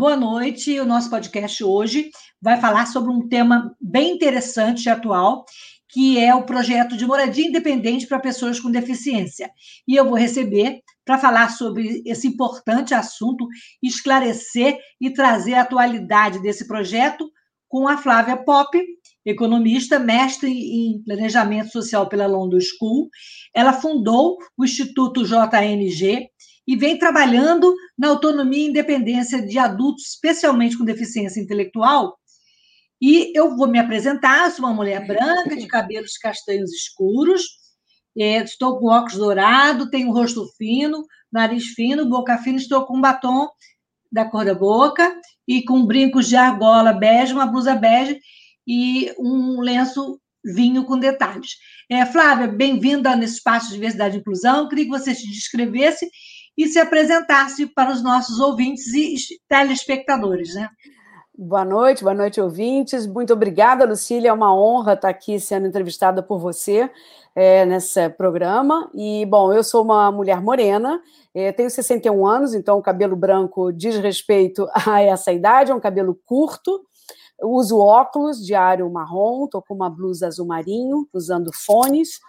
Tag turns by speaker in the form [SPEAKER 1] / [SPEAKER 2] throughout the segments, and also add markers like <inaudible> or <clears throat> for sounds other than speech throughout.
[SPEAKER 1] Boa noite. O nosso podcast hoje vai falar sobre um tema bem interessante e atual, que é o projeto de moradia independente para pessoas com deficiência. E eu vou receber para falar sobre esse importante assunto, esclarecer e trazer a atualidade desse projeto com a Flávia Pop, economista, mestre em planejamento social pela London School. Ela fundou o Instituto JNG, e vem trabalhando na autonomia e independência de adultos, especialmente com deficiência intelectual. E eu vou me apresentar, sou uma mulher branca, de cabelos castanhos escuros, é, estou com óculos dourado, tenho rosto fino, nariz fino, boca fina, estou com um batom da cor da boca e com brincos de argola bege, uma blusa bege e um lenço vinho com detalhes. É, Flávia, bem-vinda nesse espaço de diversidade e inclusão. Eu queria que você se descrevesse e se apresentasse para os nossos ouvintes e telespectadores, né?
[SPEAKER 2] Boa noite, boa noite, ouvintes. Muito obrigada, Lucília. É uma honra estar aqui sendo entrevistada por você é, nesse programa. E, bom, eu sou uma mulher morena, é, tenho 61 anos, então o cabelo branco diz respeito <laughs> a essa idade, é um cabelo curto. Uso óculos diário marrom, estou com uma blusa azul marinho, usando fones,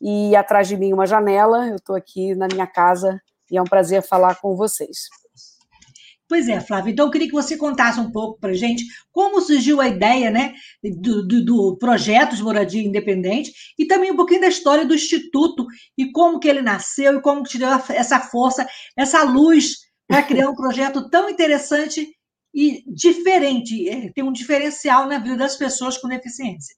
[SPEAKER 2] e atrás de mim uma janela. Eu estou aqui na minha casa e é um prazer falar com vocês.
[SPEAKER 1] Pois é, Flávia. Então, eu queria que você contasse um pouco para gente como surgiu a ideia né, do, do, do, projeto de moradia independente e também um pouquinho da história do Instituto e como que ele nasceu e como que te deu essa força, essa luz para criar um projeto tão interessante e diferente, é, tem um diferencial na vida das pessoas com deficiência.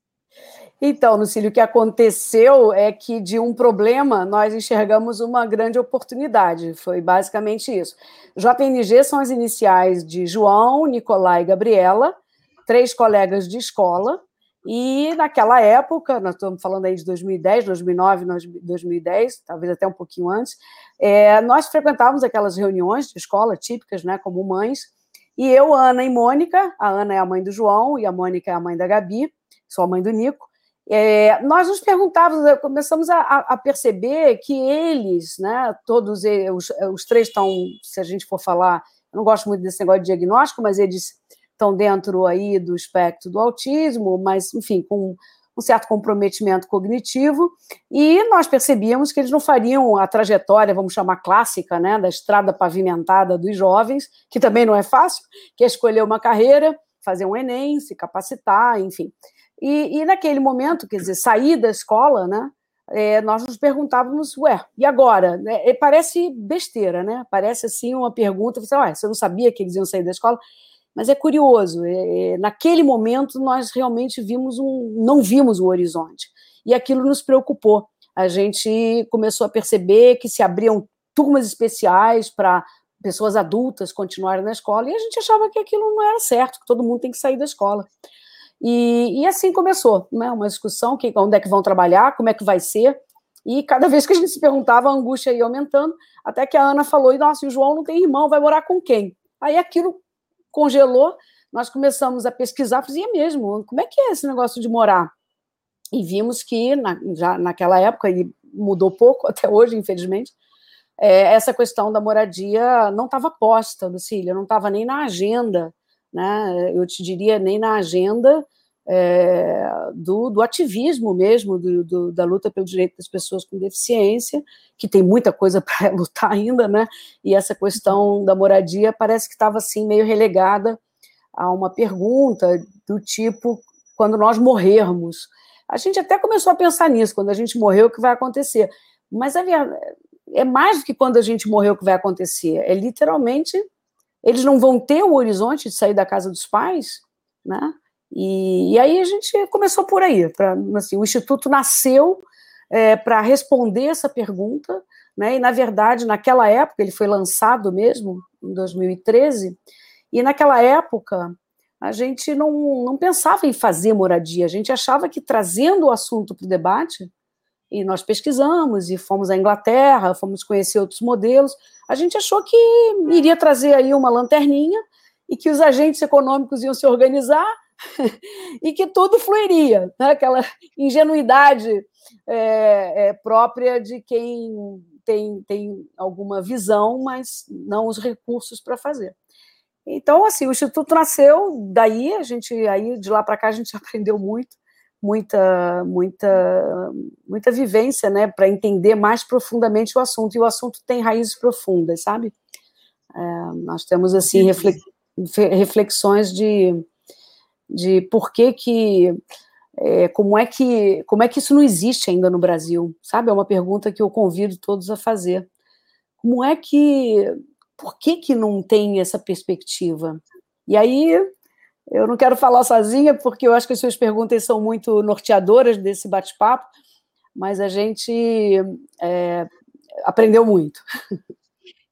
[SPEAKER 2] Então, Lucílio, o que aconteceu é que de um problema nós enxergamos uma grande oportunidade. Foi basicamente isso. JNG são as iniciais de João, Nicolai e Gabriela, três colegas de escola. E naquela época, nós estamos falando aí de 2010, 2009, 2010, talvez até um pouquinho antes, é, nós frequentávamos aquelas reuniões de escola típicas, né, como mães. E eu, Ana e Mônica, a Ana é a mãe do João e a Mônica é a mãe da Gabi, sou a mãe do Nico. É, nós nos perguntávamos, eh, começamos a, a, perceber que eles, né, todos eles, os, os, três estão, se a gente for falar, eu não gosto muito desse negócio de diagnóstico, mas eles estão dentro aí do espectro do autismo, mas, enfim, com um certo comprometimento cognitivo, e nós percebíamos que eles não fariam a trajetória, vamos chamar clássica, né, da estrada pavimentada dos jovens, que também não é fácil, que é escolher uma carreira, fazer um Enem, se capacitar, enfim. E, e naquele momento, quer dizer, sair da escola, né? É, nós nos perguntávamos, ué, e agora? É, parece besteira, né? Parece assim uma pergunta, você, ué, você não sabia que eles iam sair da escola? Mas é curioso, é, é, naquele momento nós realmente vimos um, não vimos o horizonte. E aquilo nos preocupou. A gente começou a perceber que se abriam turmas especiais para pessoas adultas continuarem na escola, e a gente achava que aquilo não era certo, que todo mundo tem que sair da escola. E, e assim começou, né? Uma discussão que onde é que vão trabalhar, como é que vai ser. E cada vez que a gente se perguntava, a angústia ia aumentando, até que a Ana falou: e nossa, o João não tem irmão, vai morar com quem? Aí aquilo congelou, nós começamos a pesquisar, fazia é mesmo, como é que é esse negócio de morar? E vimos que na, já naquela época, e mudou pouco <laughs> até hoje, infelizmente, é, essa questão da moradia não estava posta, Lucília, não estava nem na agenda né, eu te diria, nem na agenda é, do, do, ativismo mesmo, do, do, da luta pelo direito das pessoas com deficiência, que tem muita coisa <laughs> para lutar ainda, né? E essa questão da moradia parece que estava assim meio relegada a uma pergunta do tipo quando nós morrermos. A gente até começou a pensar nisso, quando a gente morrer, o que vai acontecer? Mas é, é mais do que quando a gente morrer, o que vai acontecer. É literalmente eles não vão ter o horizonte de sair da casa dos pais, né? E, e aí a gente começou por aí. Pra, assim, o Instituto nasceu é, para responder essa pergunta né? E na verdade, naquela época ele foi lançado mesmo em 2013, e naquela época a gente não, não pensava em fazer moradia, a gente achava que trazendo o assunto para o debate, e nós pesquisamos e fomos à Inglaterra, fomos conhecer outros modelos, a gente achou que iria trazer aí uma lanterninha e que os agentes econômicos iam se organizar <laughs> e que tudo fluiria, né? aquela ingenuidade é, é, própria de quem tem, tem alguma visão, mas não os recursos para fazer. Então, assim, o Instituto nasceu daí, a gente aí de lá para cá a gente <laughs> aprendeu muito, muita, muita, muita vivência, né, para entender mais profundamente o assunto. E o assunto tem raízes profundas, sabe? É, nós temos assim reflexões de, de por que que é, como é que como é que isso não existe ainda no Brasil, sabe? É uma pergunta que eu convido todos a fazer. Como é que por que que não tem essa perspectiva? E aí eu não quero falar sozinha porque eu acho que as suas perguntas são muito norteadoras desse bate-papo, mas a gente é, aprendeu muito.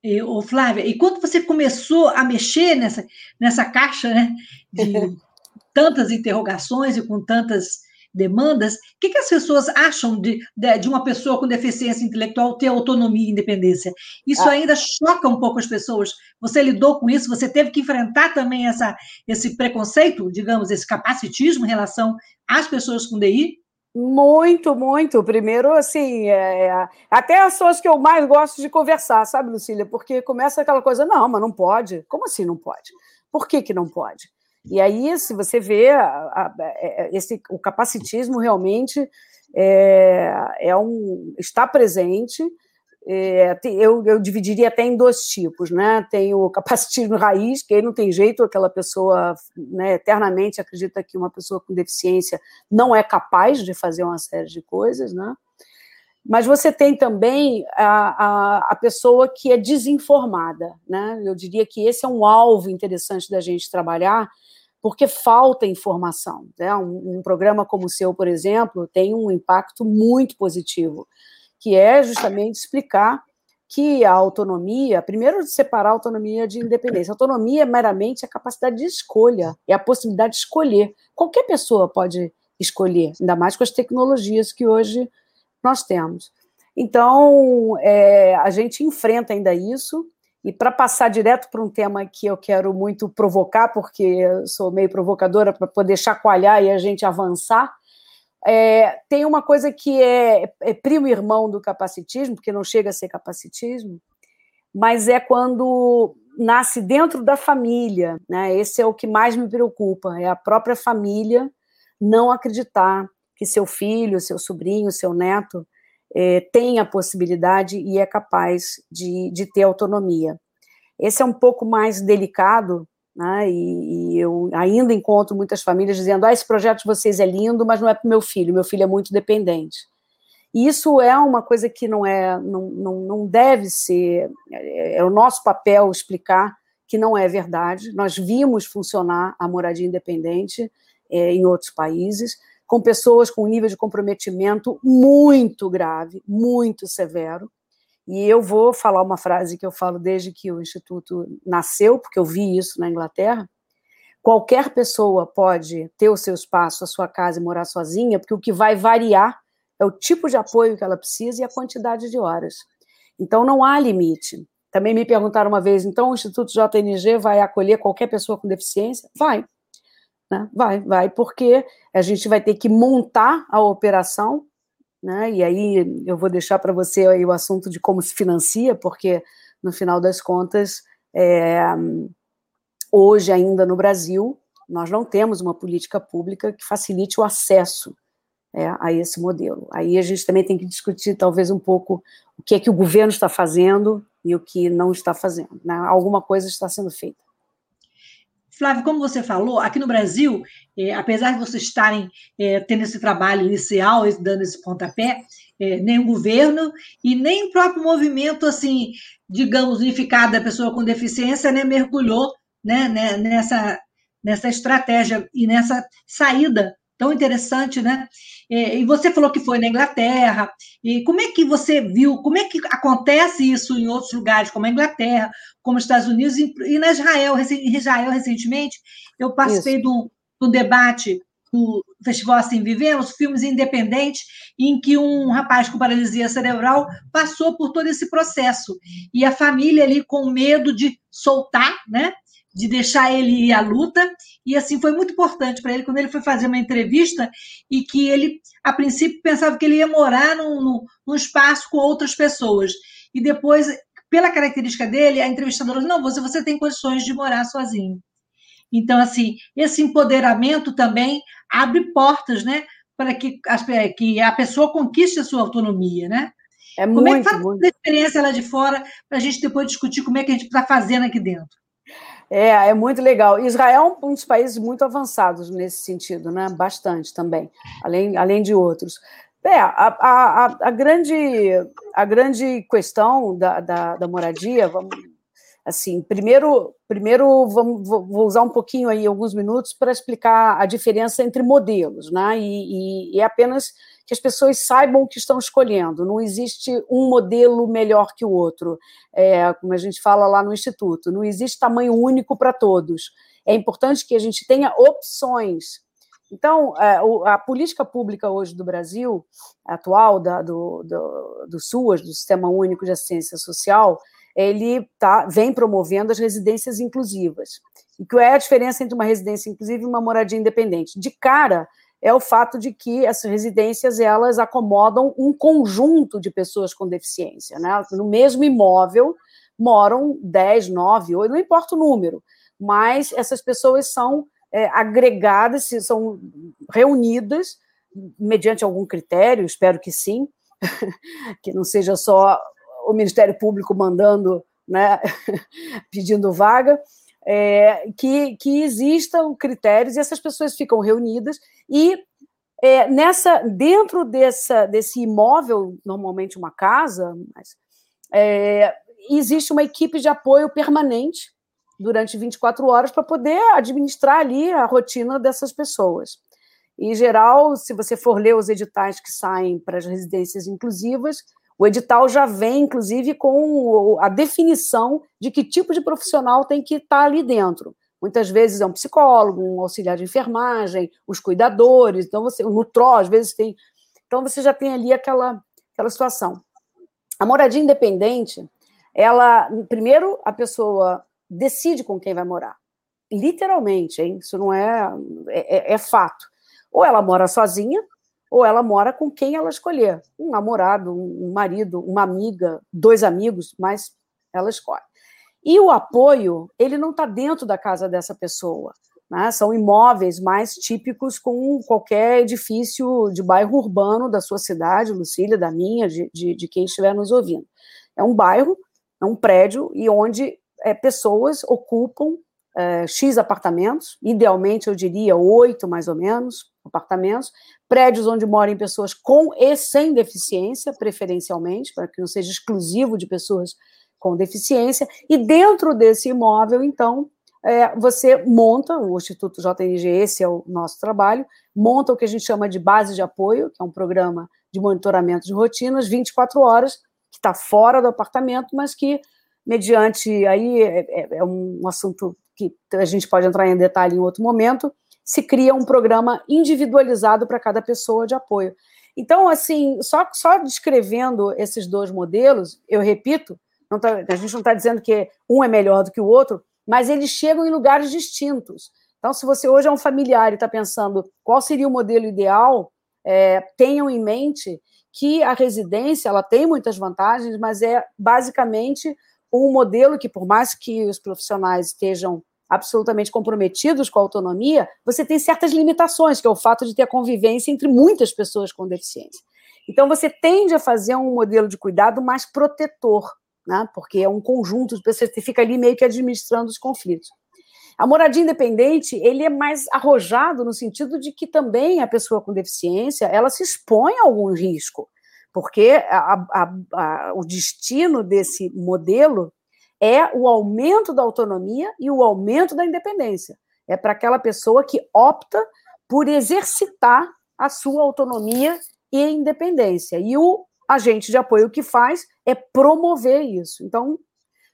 [SPEAKER 1] E, ô, Flávia, e quando você começou a mexer nessa, nessa caixa né, de <laughs> tantas interrogações e com tantas demandas, o que, que as pessoas acham de, de, de, uma pessoa com deficiência intelectual ter autonomia e independência? Isso ah. ainda choca um pouco as pessoas. Você lidou com isso? Você teve que enfrentar também essa, esse preconceito, digamos, esse capacitismo em relação às pessoas com DI?
[SPEAKER 2] Muito, muito. Primeiro, assim, é, é, até as pessoas que eu mais gosto de conversar, sabe, Lucília? Porque começa aquela coisa, não, mas não pode. Como assim não pode? Por que, que não pode? E aí, se você vê, a, a, é, é, esse, o capacitismo realmente é, é um, está presente. É, eu, eu dividiria até em dois tipos, né? Tem o <laughs> capacitismo raiz, que aí não tem jeito, aquela pessoa né, eternamente acredita que uma pessoa com deficiência não é capaz de fazer uma série de coisas, né? Mas você tem também a, a, a, pessoa que é desinformada, né? Eu diria que esse é um alvo interessante da gente trabalhar, porque falta informação. Né? Um, um, programa como o seu, por exemplo, tem um impacto muito positivo, que é justamente explicar que a autonomia, primeiro separar a autonomia de independência. A autonomia é meramente a capacidade de escolha, é a possibilidade de escolher. Qualquer pessoa pode escolher, ainda mais com as tecnologias que hoje nós temos. Então, é, a gente enfrenta ainda isso, e para passar direto para um tema que eu quero muito provocar, porque sou meio provocadora para poder chacoalhar e a gente avançar, é, tem uma coisa que é, é primo irmão do capacitismo, porque não chega a ser capacitismo, mas é quando nasce dentro da família, né? Esse é o que mais me preocupa, é a própria família não acreditar que seu filho, seu sobrinho, seu neto é, tem a possibilidade e é capaz de, de ter autonomia. Esse é um pouco mais delicado, né, e, e, eu ainda encontro muitas famílias dizendo: ah, esse projeto de vocês é lindo, mas não é para meu filho, meu filho é muito dependente. E isso é uma coisa que não é, não, não, não deve ser, é, é o nosso papel explicar que não é verdade. Nós vimos funcionar a moradia independente é, em outros países, com pessoas com nível de comprometimento muito grave, muito severo. E eu vou falar uma frase que eu falo desde que o Instituto nasceu, porque eu vi isso na Inglaterra. Qualquer pessoa pode ter o seu espaço, a sua casa e morar sozinha, porque o que vai variar é o tipo de apoio que ela precisa e a quantidade de horas. Então não há limite. Também me perguntaram uma vez, então o Instituto JNG vai acolher qualquer pessoa com deficiência? Vai. Né? Vai, vai, porque a gente vai ter que montar a operação, né? E aí eu vou deixar para você o assunto de como se financia, porque no final das contas, é, hoje ainda no Brasil, nós não temos uma política pública que facilite o acesso é, a esse modelo. Aí a gente também tem que discutir talvez um pouco o que é que o governo está fazendo e o que não está fazendo. Né? Alguma coisa está sendo feita.
[SPEAKER 1] Flávio, como você falou, aqui no Brasil, é, apesar de vocês estarem é, tendo esse trabalho inicial, dando esse pontapé, é, nem o governo e nem o próprio movimento, assim, digamos, unificado da pessoa com deficiência, né, mergulhou né, né, nessa, nessa estratégia e nessa saída tão interessante, né? E você falou que foi na Inglaterra, e como é que você viu, como é que acontece isso em outros lugares, como a Inglaterra, como os Estados Unidos, e na Israel, em Israel recentemente, eu participei de um, de um debate do Festival Assim Vivemos, filmes independentes, em que um rapaz com paralisia cerebral passou por todo esse processo. E a família ali com medo de soltar, né? De deixar ele ir à luta, e assim foi muito importante para ele quando ele foi fazer uma entrevista e que ele, a princípio, pensava que ele ia morar num, num, espaço com outras pessoas, e depois, pela característica dele, a entrevistadora não, você, você tem condições de morar sozinho. Então, assim, esse empoderamento também abre portas, né, para que, as, que a pessoa conquiste a sua autonomia, né?
[SPEAKER 2] É como
[SPEAKER 1] muito,
[SPEAKER 2] é que faz
[SPEAKER 1] a experiência lá de fora para a gente depois discutir como é que a gente está fazendo aqui dentro?
[SPEAKER 2] É, é muito legal. Israel é um dos países muito avançados nesse sentido, né? Bastante também, além, além de outros. É, a, a, a, grande, a grande questão da, da, da moradia, vamos, assim, primeiro, primeiro vamos, vou usar um pouquinho aí, alguns minutos, para explicar a diferença entre modelos, né? E, e, e apenas que as pessoas saibam o que estão escolhendo. Não existe um modelo melhor que o outro, é, como a gente fala lá no Instituto. Não existe tamanho único para todos. É importante que a gente tenha opções. Então, é, a política pública hoje do Brasil, atual, da, do, do, do SUAS, do Sistema Único de Assistência Social, ele tá, vem promovendo as residências inclusivas. E qual é a diferença entre uma residência inclusiva e uma moradia independente? De cara, é o fato de que essas residências elas acomodam um conjunto de pessoas com deficiência, né? No mesmo imóvel moram 10, 9, 8, não importa o número, mas essas pessoas são é, agregadas, são reunidas mediante algum critério, espero que sim, <laughs> que não seja só o Ministério Público mandando, né, <laughs> pedindo vaga, é, que, que existam critérios e essas pessoas ficam reunidas e é, nessa dentro dessa, desse imóvel, normalmente uma casa, mas, é, existe uma equipe de apoio permanente durante 24 horas para poder administrar ali a rotina dessas pessoas. Em geral, se você for ler os editais que saem para as residências inclusivas, o edital já vem, inclusive, com a definição de que tipo de profissional tem que estar ali dentro. Muitas vezes é um psicólogo, um auxiliar de enfermagem, os cuidadores, então você, o nutró, às vezes tem. Então você já tem ali aquela, aquela situação. A moradia independente, ela, primeiro, a pessoa decide com quem vai morar. Literalmente, hein? Isso não é, é, é fato. Ou ela mora sozinha, ou ela mora com quem ela escolher. Um namorado, um marido, uma amiga, dois amigos, mas ela escolhe. E o apoio, ele não está dentro da casa dessa pessoa. Né? São imóveis mais típicos com qualquer edifício de bairro urbano da sua cidade, Lucília, da minha, de, de, de quem estiver nos ouvindo. É um bairro, é um prédio, e onde é, pessoas ocupam é, X apartamentos, idealmente eu diria oito mais ou menos apartamentos, prédios onde moram pessoas com e sem deficiência, preferencialmente, para que não seja exclusivo de pessoas com deficiência, e dentro desse imóvel, então, é, você monta, o Instituto JNG, esse é o nosso trabalho, monta o que a gente chama de base de apoio, que é um programa de monitoramento de rotinas, 24 horas, que está fora do apartamento, mas que, mediante, aí é, é, é um assunto que a gente pode entrar em detalhe em outro momento, se cria um programa individualizado para cada pessoa de apoio. Então, assim, só, só descrevendo esses dois modelos, eu repito, tá, a gente não está dizendo que um é melhor do que o outro, mas eles chegam em lugares distintos. Então, se você hoje é um familiar e está pensando qual seria o modelo ideal, é, tenham em mente que a residência ela tem muitas vantagens, mas é basicamente um modelo que, por mais que os profissionais estejam absolutamente comprometidos com a autonomia, você tem certas limitações, que é o fato de ter a convivência entre muitas pessoas com deficiência. Então, você tende a fazer um modelo de cuidado mais protetor, né? porque é um conjunto de pessoas que fica ali meio que administrando os conflitos. A moradia independente, ele é mais arrojado no sentido de que também a pessoa com deficiência, ela se expõe a algum risco, porque a, a, a, o destino desse modelo é o aumento da autonomia e o aumento da independência. É para aquela pessoa que opta por exercitar a sua autonomia e independência. E o agente de apoio que faz é promover isso. Então,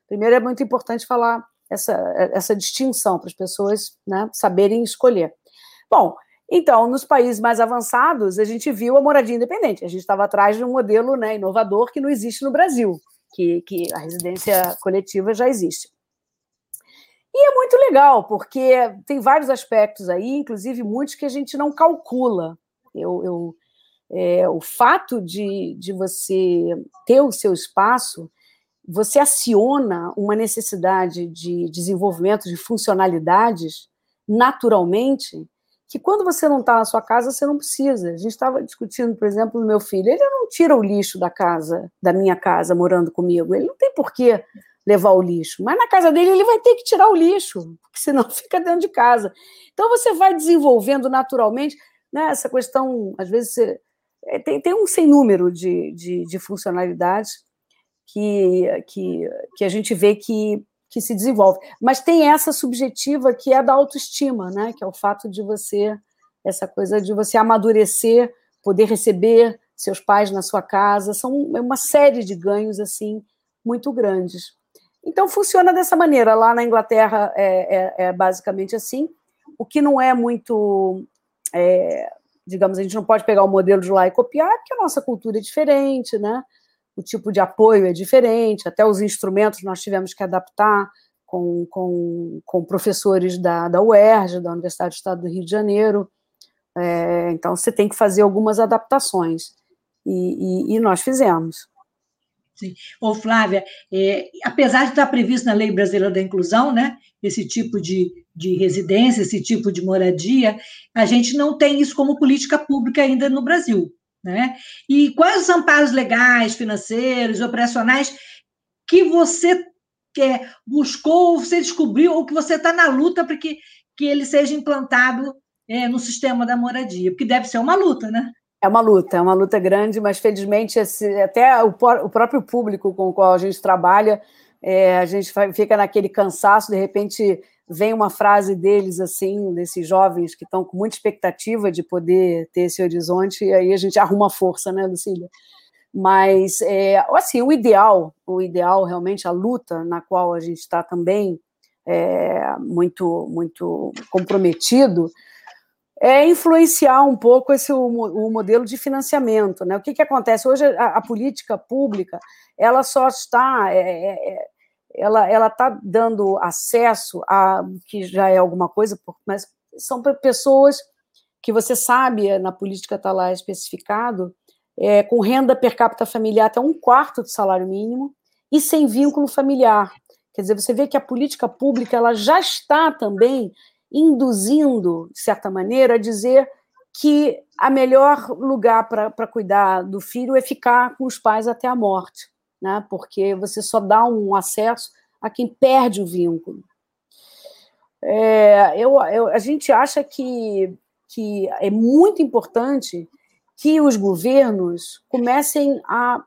[SPEAKER 2] primeiro é muito importante falar essa, essa distinção para as pessoas né, saberem escolher. Bom, então, nos países mais avançados, a gente viu a moradia independente. A gente estava atrás de um modelo né, inovador que não existe no Brasil, que, que a residência coletiva já existe. E é muito legal, porque tem vários aspectos aí, inclusive muitos que a gente não calcula. Eu, eu é, o fato de, de você ter o seu espaço, você aciona uma necessidade de desenvolvimento de funcionalidades naturalmente, que quando você não está na sua casa, você não precisa. A gente estava discutindo, por exemplo, o meu filho, ele não tira o lixo da casa, da minha casa, morando comigo, ele não tem por que levar o lixo, mas na casa dele ele vai ter que tirar o lixo, porque senão <laughs> fica dentro de casa. Então você vai desenvolvendo naturalmente né, essa questão, às vezes você, é, tem, tem um sem número de, de, de funcionalidades que, que, que a gente vê que, que se desenvolve. Mas tem essa subjetiva que é da autoestima, né? que é o fato de você, essa coisa de você amadurecer, poder receber seus pais na sua casa, são uma série de ganhos assim muito grandes. Então funciona dessa maneira. Lá na Inglaterra é, é, é basicamente assim. O que não é muito é, digamos, a gente não pode pegar o modelo de lá e copiar, porque a nossa cultura é diferente, né? O tipo de apoio é diferente, até os instrumentos nós tivemos que adaptar com, com, com professores da, da UERJ, da Universidade do Estado do Rio de Janeiro. É, então, você tem que fazer algumas adaptações, e, e, e nós fizemos.
[SPEAKER 1] Sim. Ô, Flávia, é, apesar de estar previsto na Lei Brasileira da Inclusão, né, esse tipo de, de residência, esse tipo de moradia, a gente não tem isso como política pública ainda no Brasil. Né? E quais os amparos legais, financeiros, operacionais que você é, buscou, você descobriu, ou que você está na luta para que, que ele seja implantado é, no sistema da moradia? Porque deve ser uma luta, né?
[SPEAKER 2] É uma luta, é uma luta grande, mas felizmente esse, até o, o, próprio público com o qual a gente trabalha, é, a gente fica naquele cansaço, de repente vem uma frase deles assim, desses jovens que estão com muita expectativa de poder ter esse horizonte, e aí a gente arruma força, né, Lucília? Mas é, assim, o ideal, o ideal realmente a luta na qual a gente está também é, muito muito comprometido é influenciar um pouco esse o, o modelo de financiamento, né? O que, que acontece hoje? A, a política pública ela só está é, é, é ela ela está dando acesso a que já é alguma coisa, mas são pessoas que você sabe na política está lá especificado é, com renda per capita familiar até um quarto do salário mínimo e sem vínculo familiar. Quer dizer, você vê que a política pública ela já está também induzindo, de certa maneira, a dizer que a melhor lugar para cuidar do filho é ficar com os pais até a morte, né? porque você só dá um acesso a quem perde o vínculo. É, eu, eu, a gente acha que, que é muito importante que os governos comecem a,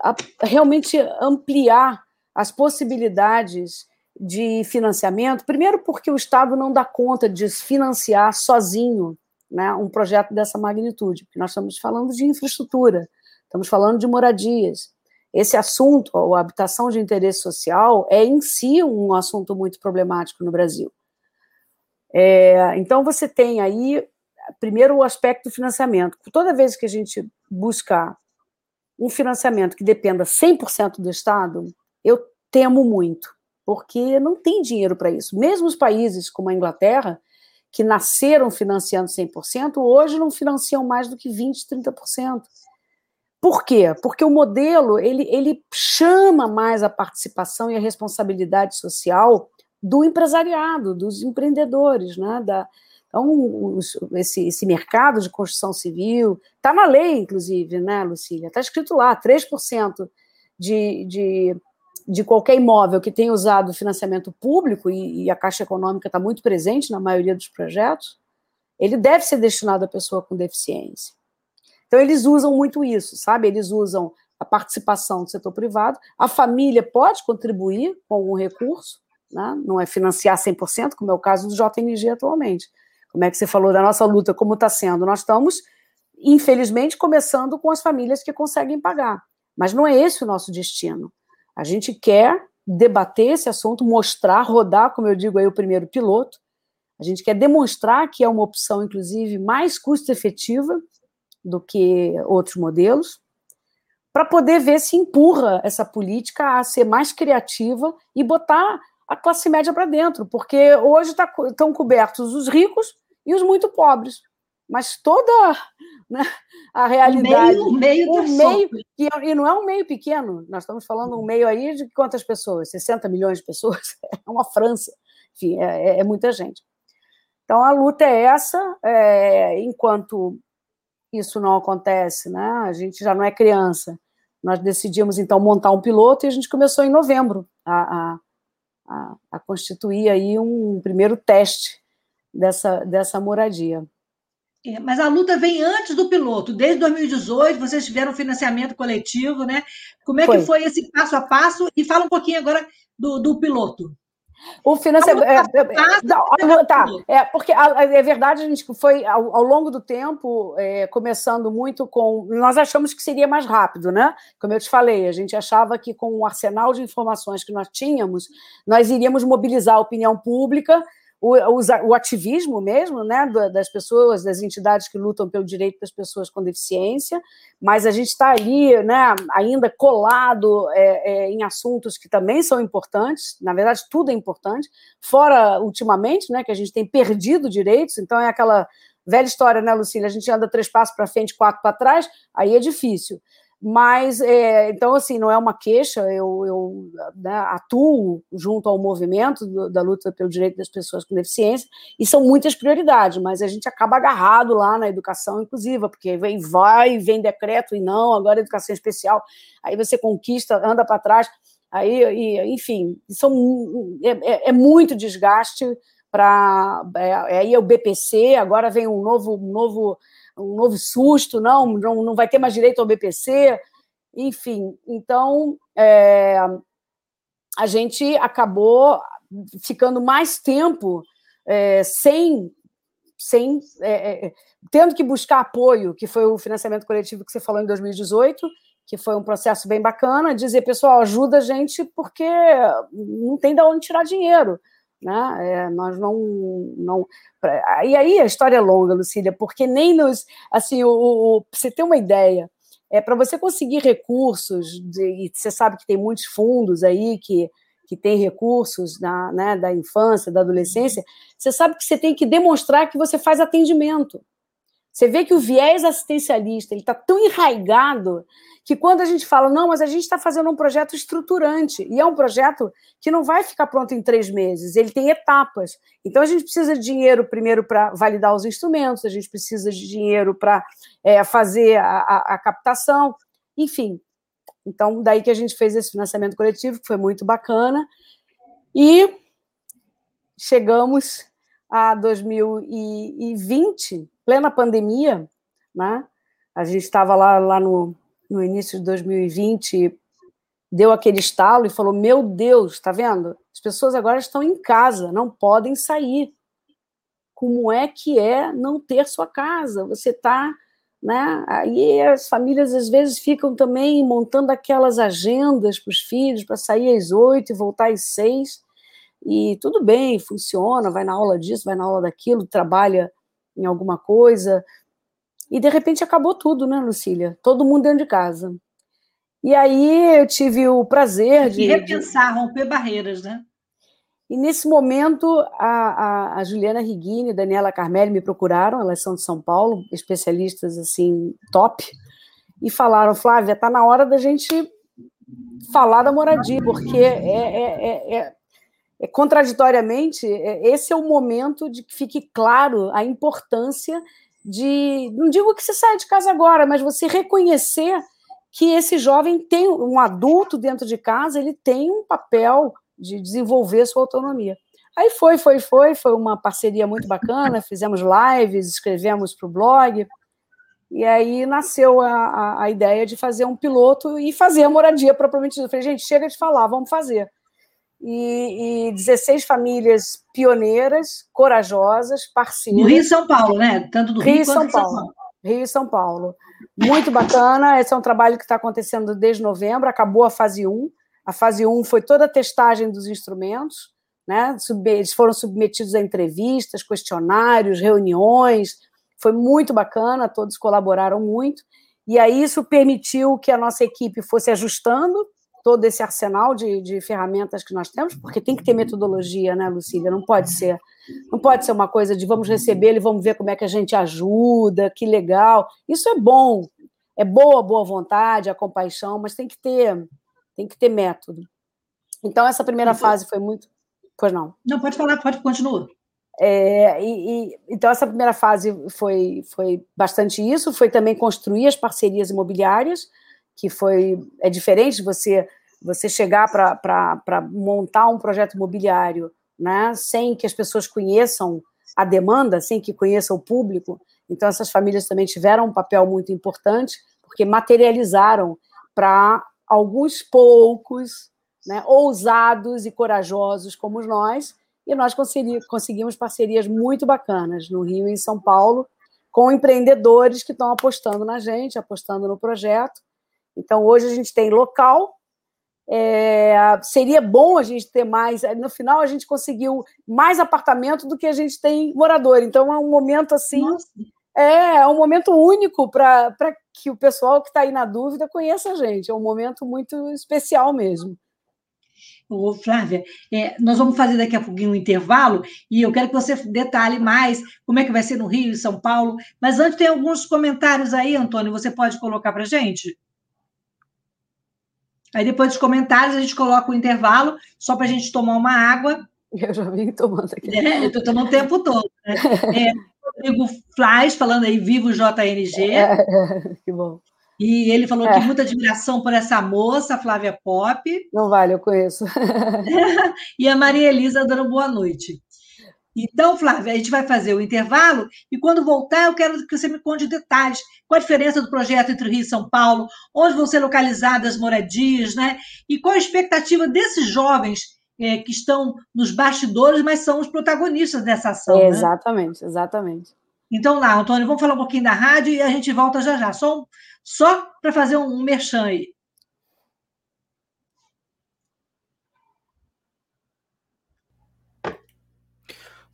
[SPEAKER 2] a realmente ampliar as possibilidades de financiamento, primeiro porque o Estado não dá conta de financiar sozinho né, um projeto dessa magnitude, porque nós estamos falando de infraestrutura, estamos falando de moradias. Esse assunto, a habitação de interesse social, é em si um assunto muito problemático no Brasil. É, então, você tem aí, primeiro, o aspecto do financiamento. Toda vez que a gente buscar um financiamento que dependa 100% do Estado, eu temo muito porque não tem dinheiro para isso. Mesmo os países como a Inglaterra, que nasceram financiando 100%, hoje não financiam mais do que 20%, 30%. Por quê? Porque o modelo ele, ele chama mais a participação e a responsabilidade social do empresariado, dos empreendedores, né? Da, então, esse, esse mercado de construção civil está na lei, inclusive, né, Lucília? Está escrito lá, 3% de, de de qualquer imóvel que tenha usado financiamento público, e, e a Caixa Econômica está muito presente na maioria dos projetos, ele deve ser destinado à pessoa com deficiência. Então, eles usam muito isso, sabe? Eles usam a participação do setor privado, a família pode contribuir com algum recurso, né? não é financiar 100%, como é o caso do JNG atualmente. como é que você falou da nossa luta, como está sendo? Nós estamos, infelizmente, começando com as famílias que conseguem pagar. Mas não é esse o nosso destino. A gente quer debater esse assunto, mostrar, rodar, como eu digo aí, o primeiro piloto. A gente quer demonstrar que é uma opção, inclusive, mais custo-efetiva do que outros modelos, para poder ver se empurra essa política a ser mais criativa e botar a classe média para dentro, porque hoje tá, estão cobertos os ricos e os muito pobres. Mas toda né, a realidade.
[SPEAKER 1] O meio, o meio,
[SPEAKER 2] o meio e, e não é um meio pequeno, nós estamos falando um meio aí de quantas pessoas? 60 milhões de pessoas? <laughs> É uma França, enfim, é, é, é muita gente. Então a luta é essa, é, enquanto isso não acontece, né? A gente já não é criança. Nós decidimos então montar um piloto e a gente começou em novembro a, a a, constituir aí um primeiro teste dessa, dessa moradia.
[SPEAKER 1] É, mas a luta vem antes do piloto. Desde 2018, vocês tiveram financiamento coletivo, né? Como é foi. que foi esse passo a passo? E fala um pouquinho agora do, do piloto.
[SPEAKER 2] O financiamento. É, é, tá, é, porque é verdade, a gente foi ao, ao longo do tempo, é, começando muito com. Nós achamos que seria mais rápido, né? Como eu te falei, a gente achava que com o arsenal de informações que nós tínhamos, nós iríamos mobilizar a opinião pública o, o, ativismo mesmo, né, das pessoas, das entidades que lutam pelo direito das pessoas com deficiência, mas a gente está ali, né, ainda colado é, é, em assuntos que também são importantes, na verdade tudo é importante, fora ultimamente, né, que a gente tem perdido direitos, então é aquela velha história, né, Lucília, a gente anda três passos para frente, quatro para trás, aí é difícil. Mas, é, então, assim, não é uma queixa, eu, eu né, atuo junto ao movimento do, da luta pelo direito das pessoas com deficiência, e são muitas prioridades, mas a gente acaba agarrado lá na educação inclusiva, porque vem, vai, vem decreto e não, agora educação especial, aí você conquista, anda para trás, aí, e, enfim, são, é, é, é muito desgaste para. É, aí é o BPC, agora vem um novo. Um novo um novo susto, não, não, não vai ter mais direito ao BPC, enfim. Então, é, a gente acabou ficando mais tempo é, sem, sem é, é tendo que buscar apoio, que foi o financiamento coletivo que você falou em 2018, que foi um processo bem bacana, dizer, pessoal, ajuda a gente porque não tem de onde tirar dinheiro. Né? É, nós não, não. E aí a história é longa, Lucília, porque nem nos. Assim, o, o você ter uma ideia, é para você conseguir recursos, de, e você sabe que tem muitos fundos aí que, que tem recursos na, né, da infância, da adolescência, você sabe que você tem que demonstrar que você faz atendimento. Você vê que o viés assistencialista ele está tão enraigado que quando a gente fala, não, mas a gente está fazendo um projeto estruturante, e é um projeto que não vai ficar pronto em três meses, ele tem etapas. Então a gente precisa de dinheiro primeiro para validar os instrumentos, a gente precisa de dinheiro para é, fazer a, a, a captação, enfim. Então, daí que a gente fez esse financiamento coletivo, que foi muito bacana. E chegamos a 2020, plena pandemia, né? A gente estava lá, lá no, no início de 2020, deu aquele estalo e falou: Meu Deus, está vendo? As pessoas agora estão em casa, não podem sair. Como é que é não ter sua casa? Você está. Né? Aí as famílias às vezes ficam também montando aquelas agendas para os filhos para sair às oito e voltar às seis. E tudo bem, funciona, vai na aula disso, vai na aula daquilo, trabalha em alguma coisa. E de repente acabou tudo, né, Lucília? Todo mundo dentro de casa. E aí eu tive o prazer de.
[SPEAKER 1] E repensar, de... romper barreiras, né?
[SPEAKER 2] E nesse momento, a, a, a Juliana Rigini e Daniela Carmelli me procuraram, elas são de São Paulo, especialistas assim, top, e falaram: Flávia, está na hora da gente falar da moradia, porque é, é, é, é, contraditoriamente, é, esse é o momento de que fique claro a importância de. Não digo que você saia de casa agora, mas você reconhecer que esse jovem tem, um adulto dentro de casa, ele tem um papel de desenvolver sua autonomia. Aí foi, foi, foi, foi uma parceria muito bacana, fizemos lives, escrevemos para o blog, e aí nasceu a, a, a, ideia de fazer um piloto e fazer a moradia propriamente dita. Eu falei, gente, chega de falar, vamos fazer. E, e 16 famílias pioneiras, corajosas, parceiras.
[SPEAKER 1] No Rio e São Paulo, né? Tanto do Rio, Rio São Paulo. São Paulo.
[SPEAKER 2] Rio e São Paulo. Muito bacana. Esse é um trabalho que está acontecendo desde novembro, acabou a fase 1. A fase 1 foi toda a testagem dos instrumentos, né? Eles foram submetidos a entrevistas, questionários, reuniões. Foi muito bacana, todos colaboraram muito. E aí isso permitiu que a nossa equipe fosse ajustando todo esse arsenal de, de ferramentas que nós temos, porque tem que ter metodologia, né, Lucília? Não pode ser, não pode ser uma coisa de vamos receber ele, vamos ver como é que a gente ajuda, que legal. Isso é bom, é boa boa vontade, a compaixão, mas tem que ter, tem que ter método. Então essa primeira fase foi muito, pois não?
[SPEAKER 1] Não pode falar, pode continuar.
[SPEAKER 2] É, e, e, então, essa primeira fase foi, foi bastante isso, foi também construir as parcerias imobiliárias, que foi é diferente você você chegar para montar um projeto imobiliário né, sem que as pessoas conheçam a demanda, sem que conheçam o público. Então, essas famílias também tiveram um papel muito importante, porque materializaram para alguns poucos, né, ousados e corajosos como nós, e nós conseguimos parcerias muito bacanas no Rio e em São Paulo, com empreendedores que estão apostando na gente, apostando no projeto. Então, hoje a gente tem local, é, seria bom a gente ter mais. No final, a gente conseguiu mais apartamento do que a gente tem morador. Então, é um momento assim. É, é um momento único para que o pessoal que está aí na dúvida conheça a gente. É um momento muito especial mesmo.
[SPEAKER 1] Ô, Flávia, é, nós vamos fazer daqui a pouquinho um intervalo e eu quero que você detalhe mais como é que vai ser no Rio e São Paulo. Mas antes tem alguns comentários aí, Antônio, você pode colocar para gente? Aí depois dos comentários a gente coloca o intervalo, só para a gente tomar uma água.
[SPEAKER 2] Eu já vim tomando aqui.
[SPEAKER 1] É, eu estou tomando o tempo todo. Né? É, Rodrigo Flás falando aí, vivo JNG. É, é, que bom. E ele falou é. que muita admiração por essa moça, Flávia Pop.
[SPEAKER 2] Não vale, eu conheço. <laughs>
[SPEAKER 1] e a Maria Elisa dando boa noite. Então, Flávia, a gente vai fazer o intervalo e quando voltar eu quero que você me conte detalhes. Qual a diferença do projeto entre Rio e São Paulo? Onde vão ser localizadas as moradias, né? E qual a expectativa desses jovens é, que estão nos bastidores, mas são os protagonistas dessa ação? É,
[SPEAKER 2] exatamente, né? exatamente.
[SPEAKER 1] Então lá, Antônio, vamos falar um pouquinho da rádio e a gente volta já já. Só, só para fazer um, um merchan aí.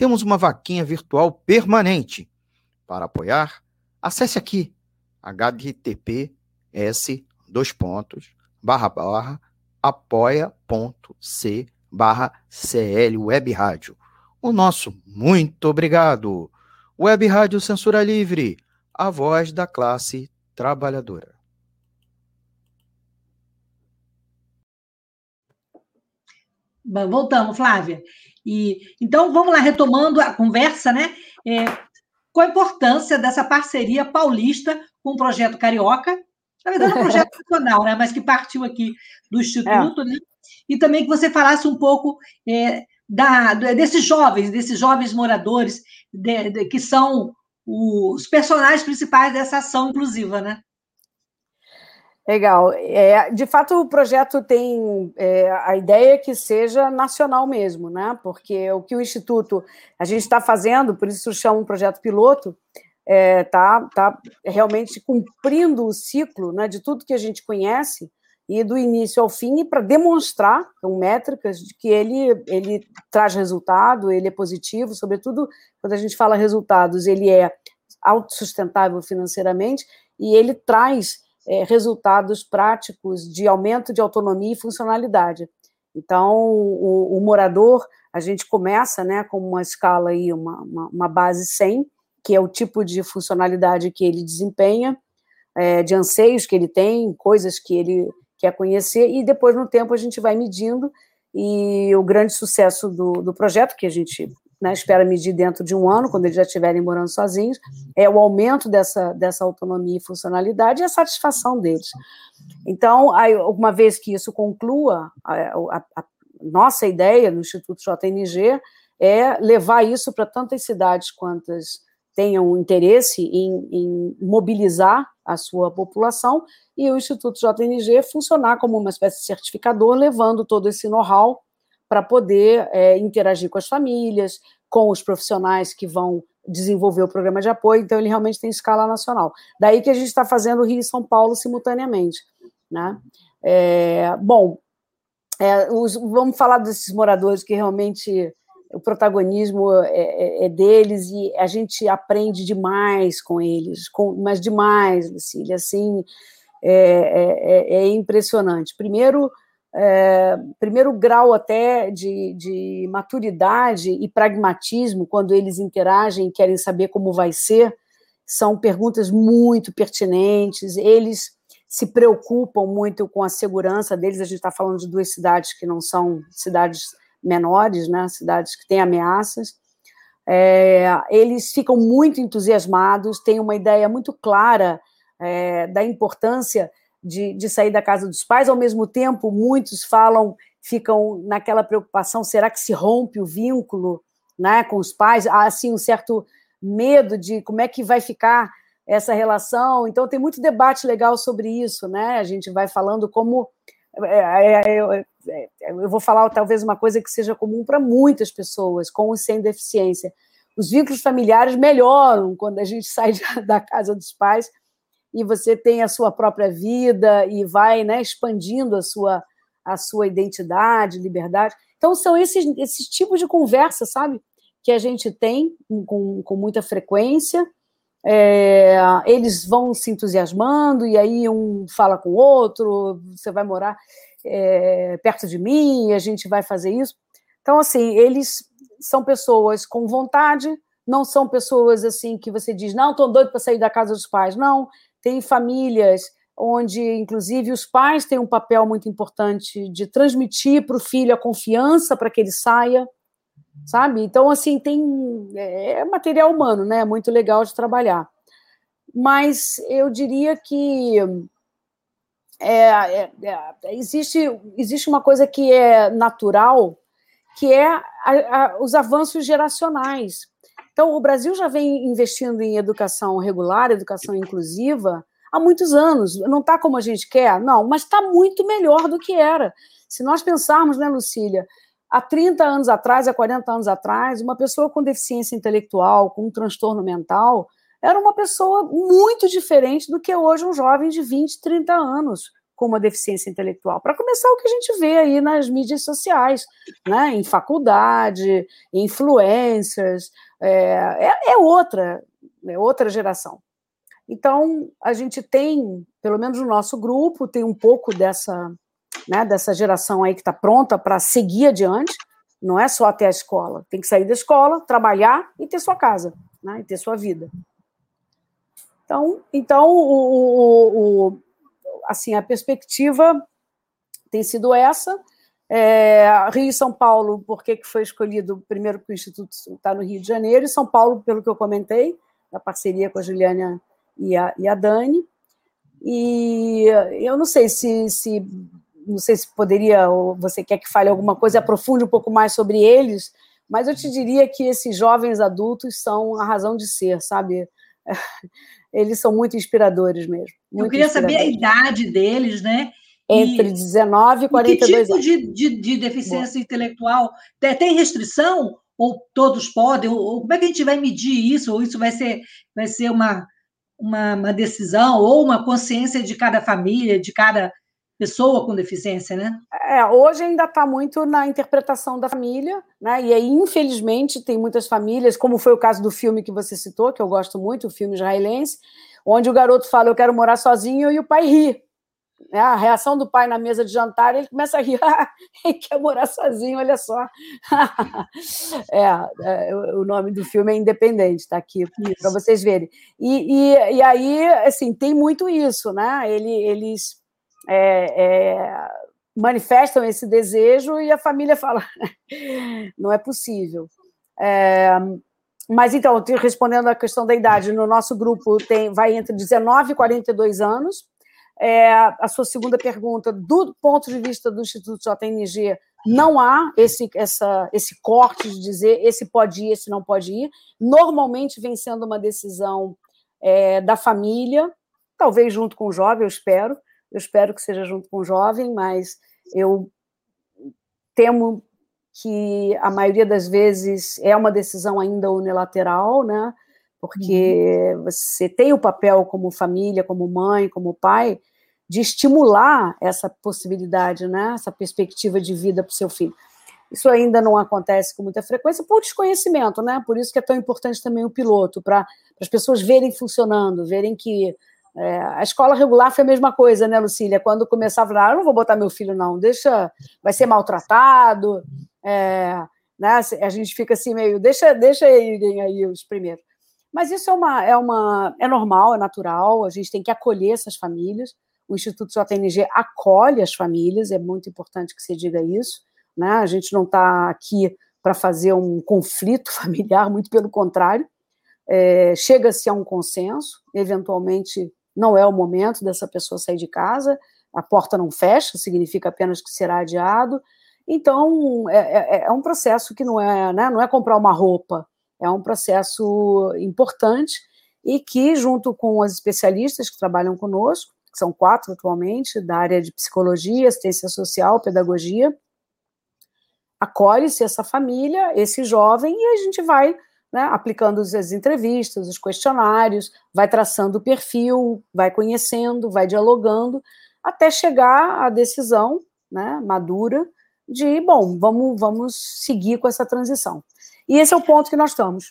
[SPEAKER 3] temos uma vaquinha virtual permanente. Para apoiar, acesse aqui https dois pontos barra barra apoia.c barra CL Web Rádio. O nosso muito obrigado. Web Rádio Censura Livre, a voz da classe trabalhadora.
[SPEAKER 1] Voltamos, Flávia. E então vamos lá retomando a conversa, né? É, qual a importância dessa parceria paulista com o projeto Carioca? Na verdade, é um projeto <laughs> nacional, né? Mas que partiu aqui do Instituto, é. né? E também que você falasse um pouco é, da, desses jovens, desses jovens moradores de, de, que são os personagens principais dessa ação inclusiva, né?
[SPEAKER 2] Legal. É, de fato, o projeto tem é, a ideia que seja nacional mesmo, né? Porque o que o Instituto a gente está fazendo, por isso chama um projeto piloto, está é, tá, tá realmente cumprindo o ciclo né, de tudo que a gente conhece e do início ao fim para demonstrar com métricas de que ele, ele traz resultado, ele é positivo, sobretudo quando a gente fala resultados, ele é autossustentável financeiramente e ele traz é, resultados práticos de aumento de autonomia e funcionalidade. Então, o, o, morador, a gente começa né, com uma escala aí, uma, uma, uma, base 100, que é o tipo de funcionalidade que ele desempenha, é, de anseios que ele tem, coisas que ele quer conhecer, e depois, no tempo, a gente vai medindo E o grande sucesso do, do projeto, que a gente né, espera medir dentro de um ano, quando eles já estiverem morando sozinhos, é o aumento dessa, dessa autonomia e funcionalidade e a satisfação deles. Então, aí, uma vez que isso conclua, a, a, a nossa ideia no Instituto JNG é levar isso para tantas cidades quantas tenham interesse em, em, mobilizar a sua população e o Instituto JNG funcionar como uma espécie de certificador, levando todo esse know-how para poder é, interagir com as famílias, com os profissionais que vão desenvolver o programa de apoio, então ele realmente tem escala nacional. Daí que a gente está fazendo Rio e São Paulo simultaneamente. Né? É, bom, é, os, vamos falar desses moradores que realmente o protagonismo é, é, é, deles e a gente aprende demais com eles, com, mas demais, Lucília, assim, é, é, é impressionante. Primeiro, é, primeiro grau até de, de, maturidade e pragmatismo quando eles interagem e querem saber como vai ser, são perguntas muito pertinentes, eles se preocupam muito com a segurança deles, a gente está falando de duas cidades que não são cidades menores, né, cidades que têm ameaças, é, eles ficam muito entusiasmados, têm uma ideia muito clara é, da importância de, de sair da casa dos pais, ao mesmo tempo, muitos falam, ficam naquela preocupação: será que se rompe o vínculo né, com os pais? Há assim um certo medo de como é que vai ficar essa relação. Então, tem muito debate legal sobre isso, né? A gente vai falando como. É, é, é, eu vou falar talvez uma coisa que seja comum para muitas pessoas, com e sem deficiência. Os vínculos familiares melhoram quando a gente <laughs> sai da casa dos pais e você tem a sua própria vida e vai né, expandindo a sua, a sua identidade, liberdade. Então, são esses, esses tipos de conversa, sabe? Que a gente tem com, com muita frequência. É, eles vão se entusiasmando, e aí um fala com o outro, você vai morar é, perto de mim, a gente vai fazer isso. Então, assim, eles são pessoas com vontade, não são pessoas assim que você diz, não, estou doido para sair da casa dos pais. Não, tem famílias onde, inclusive, os pais têm um papel muito importante de transmitir para o filho a confiança para que ele saia, sabe? Então, assim, tem é, é material humano, né? Muito legal de trabalhar. Mas eu diria que é, é, é, existe, existe uma coisa que é natural, que é a, a, os avanços geracionais. Então, o Brasil já vem investindo em educação regular, educação inclusiva, há muitos anos. Não está como a gente quer, não, mas está muito melhor do que era. Se nós pensarmos, né, Lucília, há 30 anos atrás, há 40 anos atrás, uma pessoa com deficiência intelectual, com um transtorno mental, era uma pessoa muito diferente do que hoje um jovem de 20, 30 anos com uma deficiência intelectual. Para começar, o que a gente vê aí nas mídias sociais, né? em faculdade, influencers, é, é, é outra, é outra geração. Então, a gente tem, pelo menos no nosso grupo, tem um pouco dessa, né, dessa geração aí que está pronta para seguir adiante, não é só até a escola, tem que sair da escola, trabalhar e ter sua casa, né, e ter sua vida. Então, então o, o, o assim, a perspectiva tem sido essa. É, Rio e São Paulo, por que foi escolhido primeiro que o Instituto está no Rio de Janeiro, e São Paulo, pelo que eu comentei, na parceria com a Juliana e a, e a Dani. E eu não sei se, se não sei se poderia, ou você quer que fale alguma coisa, aprofunde um pouco mais sobre eles, mas eu te diria que esses jovens adultos são a razão de ser, sabe? <laughs> eles são muito inspiradores mesmo. Muito
[SPEAKER 1] Eu queria saber a idade deles, né?
[SPEAKER 2] Entre e, 19 e 42
[SPEAKER 1] que tipo anos. De, de, de deficiência Boa. intelectual? Tem restrição? Ou todos podem? Ou, como é que a gente vai medir isso? Ou isso vai ser, vai ser uma, uma, uma decisão ou uma consciência de cada família, de cada pessoa com deficiência, né?
[SPEAKER 2] É, hoje ainda está muito na interpretação da família, né? E aí, infelizmente, tem muitas famílias, como foi o caso do filme que você citou, que eu gosto muito, o filme israelense, onde o garoto fala, eu quero morar sozinho, e o pai ri. É, a reação do pai na mesa de jantar, ele começa a rir, <laughs> ele quer morar sozinho, olha só. <laughs> é, é, o nome do filme é Independente, está aqui para vocês verem. E, e, e, aí, assim, tem muito isso, né? Ele, eles é, é, manifestam esse desejo e a família fala: <laughs> não é possível. É, mas então, respondendo à questão da idade, no nosso grupo tem, vai entre 19 e 42 anos. É, a sua segunda pergunta, do ponto de vista do Instituto JNG, não há esse, essa, esse corte de dizer esse pode ir, esse não pode ir. Normalmente vem sendo uma decisão é, da família, talvez junto com o jovem, eu espero. Eu espero que seja junto com o jovem, mas eu temo que a maioria das vezes é uma decisão ainda unilateral, né? Porque uhum. você tem o papel como família, como mãe, como pai, de estimular essa possibilidade, né? Essa perspectiva de vida para o seu filho. Isso ainda não acontece com muita frequência por desconhecimento, né? Por isso que é tão importante também o piloto, para as pessoas verem funcionando, verem que é, a escola regular foi a mesma coisa, né, Lucília? Quando começava, ah, eu não vou botar meu filho, não, deixa, vai ser maltratado, é, né? A gente fica assim meio, deixa, deixa irem aí os primeiros. Mas isso é uma, é uma, é normal, é natural. A gente tem que acolher essas famílias. O Instituto JNG acolhe as famílias. É muito importante que se diga isso, né? A gente não está aqui para fazer um conflito <laughs> familiar, muito pelo contrário. É, Chega-se a um consenso. Eventualmente, não é o momento dessa pessoa sair de casa. A porta não fecha, significa apenas que será adiado então, é, é, é um processo que não é, né, não é comprar uma roupa, é um processo importante e que, junto com as especialistas que trabalham conosco, que são quatro atualmente, da área de psicologia, assistência social, pedagogia, acolhe-se essa família, esse jovem, e a gente vai né, aplicando as entrevistas, os questionários, vai traçando o perfil, vai conhecendo, vai dialogando, até chegar à decisão né, madura de, bom, vamos, vamos seguir com essa transição. E esse é o ponto que nós estamos.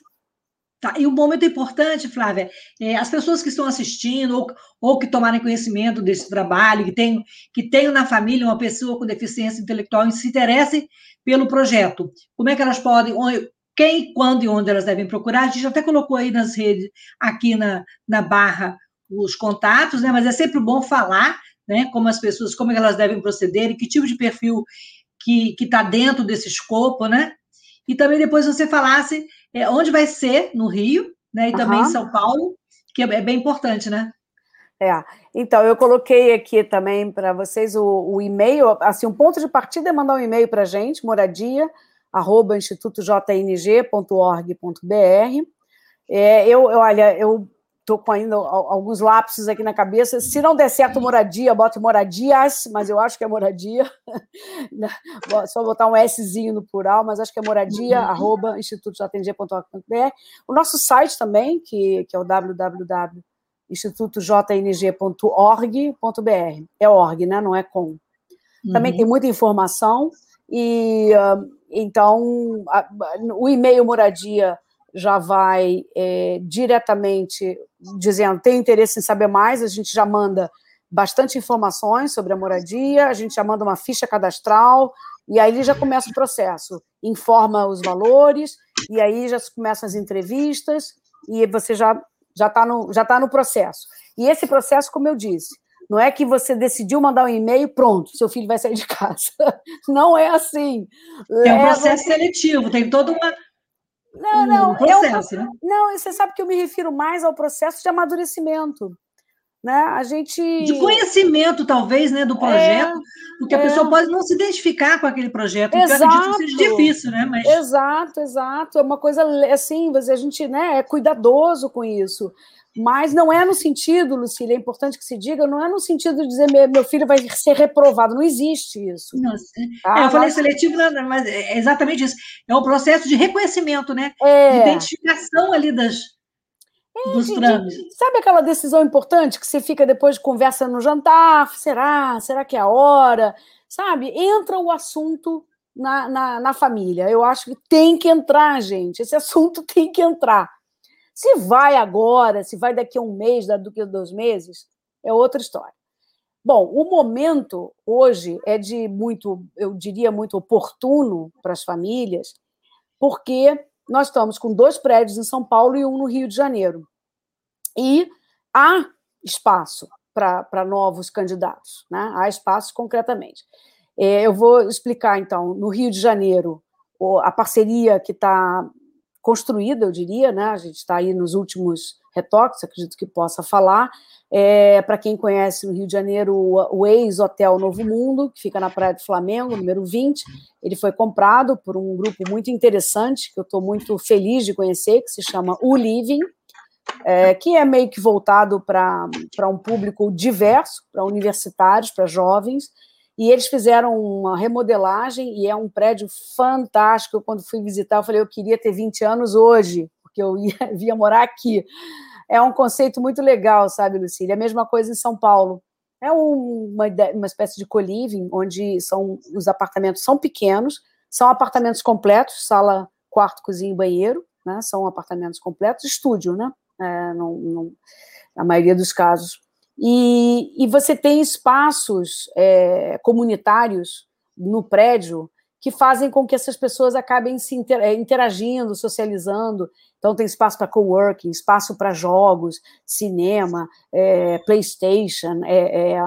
[SPEAKER 1] Tá, e um momento importante, Flávia, é, as pessoas que estão assistindo ou, ou que tomarem conhecimento desse trabalho, que tenham, que tenham na família uma pessoa com deficiência intelectual e se interessem pelo projeto, como é que elas podem, quem, quando e onde elas devem procurar? A gente até colocou aí nas redes, aqui na, na barra, os contatos, né? mas é sempre bom falar né, como as pessoas, como elas devem proceder e que tipo de perfil que está dentro desse escopo, né? E também depois você falasse é, onde vai ser no Rio, né? E também uhum. em São Paulo, que é, é bem importante, né?
[SPEAKER 2] É, então eu coloquei aqui também para vocês o, o, e-mail, assim, um ponto de partida é mandar um e-mail para a gente, moradia, arroba institutojng.org.br. É, eu, olha, eu estou com ainda alguns lapsos aqui na cabeça. Se não der certo moradia, boto moradias, mas eu acho que é moradia. <laughs> Só botar um Szinho no plural, mas acho que é moradia, uhum. arroba institutojng.org.br. O nosso site também, que, que é o www.institutojng.org.br. É org, né? Não é com. Também uhum. tem muita informação e então a, o e-mail moradia já vai é, diretamente dizendo tem interesse em saber mais, a gente já manda bastante informações sobre a moradia, a gente já manda uma ficha cadastral, e aí já começa o processo. Informa os valores, e aí já começam as entrevistas, e você já já está no, já tá no processo. E esse processo, como eu disse, não é que você decidiu mandar um e-mail, pronto, seu filho vai sair de casa. <laughs> Não é assim.
[SPEAKER 1] É um processo seletivo, tem toda uma,
[SPEAKER 2] não, não. Um processo, né? Não, você sabe que eu me refiro mais ao processo de amadurecimento. Né? A gente.
[SPEAKER 1] De conhecimento, talvez, né, do é, projeto, é, porque a é. pessoa pode não se identificar com aquele projeto, exato. eu acredito que seja difícil, né? Mas...
[SPEAKER 2] Exato, exato. É uma coisa assim, a gente né, é cuidadoso com isso. Mas não é no sentido, Lucília, é importante que se diga, não é no sentido de dizer meu filho vai ser reprovado, não existe isso.
[SPEAKER 1] Tá? É, eu falei seletivo, mas é exatamente isso. É um processo de reconhecimento, né? É. De identificação ali das, é, dos trâmites.
[SPEAKER 2] Sabe aquela decisão importante que você fica depois de conversa no jantar? Será? Será que é a hora? Sabe? Entra o assunto na, na, na família. Eu acho que tem que entrar, gente. Esse <laughs> assunto tem que entrar. Se vai agora, se vai daqui a um mês, daqui a dois meses, é outra história. Bom, o momento hoje é de muito, eu diria, muito oportuno para as famílias, porque nós estamos com dois prédios em São Paulo e um no Rio de Janeiro. E há espaço para novos candidatos, né? há espaço concretamente. É, eu vou explicar, então, no Rio de Janeiro, a parceria que está construída, eu diria, né? A gente está aí nos últimos retoques, acredito que possa falar. É, Para quem conhece no Rio de Janeiro, o, ex-hotel Novo Mundo, que fica na Praia do Flamengo, número 20, ele foi comprado por um grupo muito interessante, que eu estou muito feliz de conhecer, que se chama O Living, é, que é meio que voltado para um público diverso, para universitários, para jovens, e eles fizeram uma remodelagem e é um prédio fantástico. Quando fui visitar, eu falei, eu queria ter 20 anos hoje, porque eu ia, <laughs> via morar aqui. É um conceito muito legal, sabe, Lucília? É a mesma coisa em São Paulo. É uma, uma espécie de co-living, onde são, os apartamentos são pequenos, são apartamentos completos, sala, quarto, cozinha e banheiro, né? São apartamentos completos, estúdio, né? É, não, não, na maioria dos casos. E, e você tem espaços é, comunitários no prédio que fazem com que essas pessoas acabem se é, interagindo, socializando. Então, tem espaço para coworking, espaço para jogos, cinema, é, PlayStation, é, é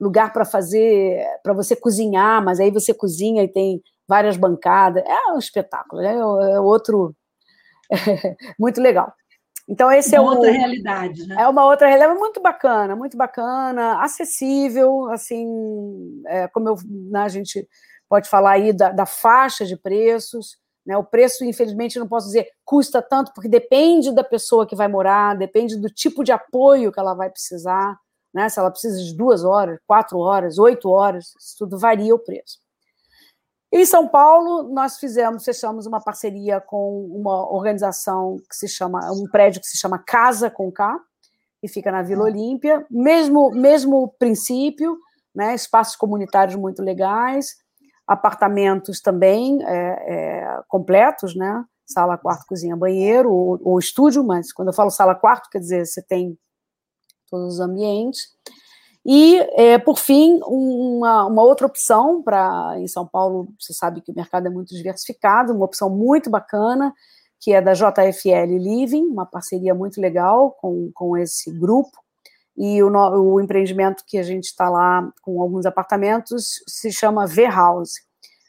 [SPEAKER 2] lugar para fazer, para você cozinhar, mas aí você cozinha e tem várias bancadas. É um espetáculo, né? é outro. <laughs> muito legal. Então, esse
[SPEAKER 1] uma
[SPEAKER 2] é
[SPEAKER 1] outra realidade, né?
[SPEAKER 2] É uma outra realidade muito bacana, muito bacana, acessível, assim, é, como eu, né, a gente pode falar aí da, da faixa de preços. Né? O preço, infelizmente, não posso dizer custa tanto, porque depende da pessoa que vai morar, depende do tipo de apoio que ela vai precisar. Né? Se ela precisa de duas horas, quatro horas, oito horas, isso tudo varia o preço. Em São Paulo, nós fizemos, fechamos uma parceria com uma organização que se chama, um prédio que se chama Casa com K, que fica na Vila Olímpia, mesmo, mesmo princípio, né, espaços comunitários muito legais, apartamentos também é, é, completos, né? Sala, quarto, cozinha, banheiro ou, ou, estúdio, mas quando eu falo sala, quarto, quer dizer, você tem todos os ambientes. E, é, por fim, uma, uma outra opção para em São Paulo, você sabe que o mercado é muito diversificado, uma opção muito bacana, que é da JFL Living, uma parceria muito legal com, com esse grupo, e o, o empreendimento que a gente está lá com alguns apartamentos se chama V-House.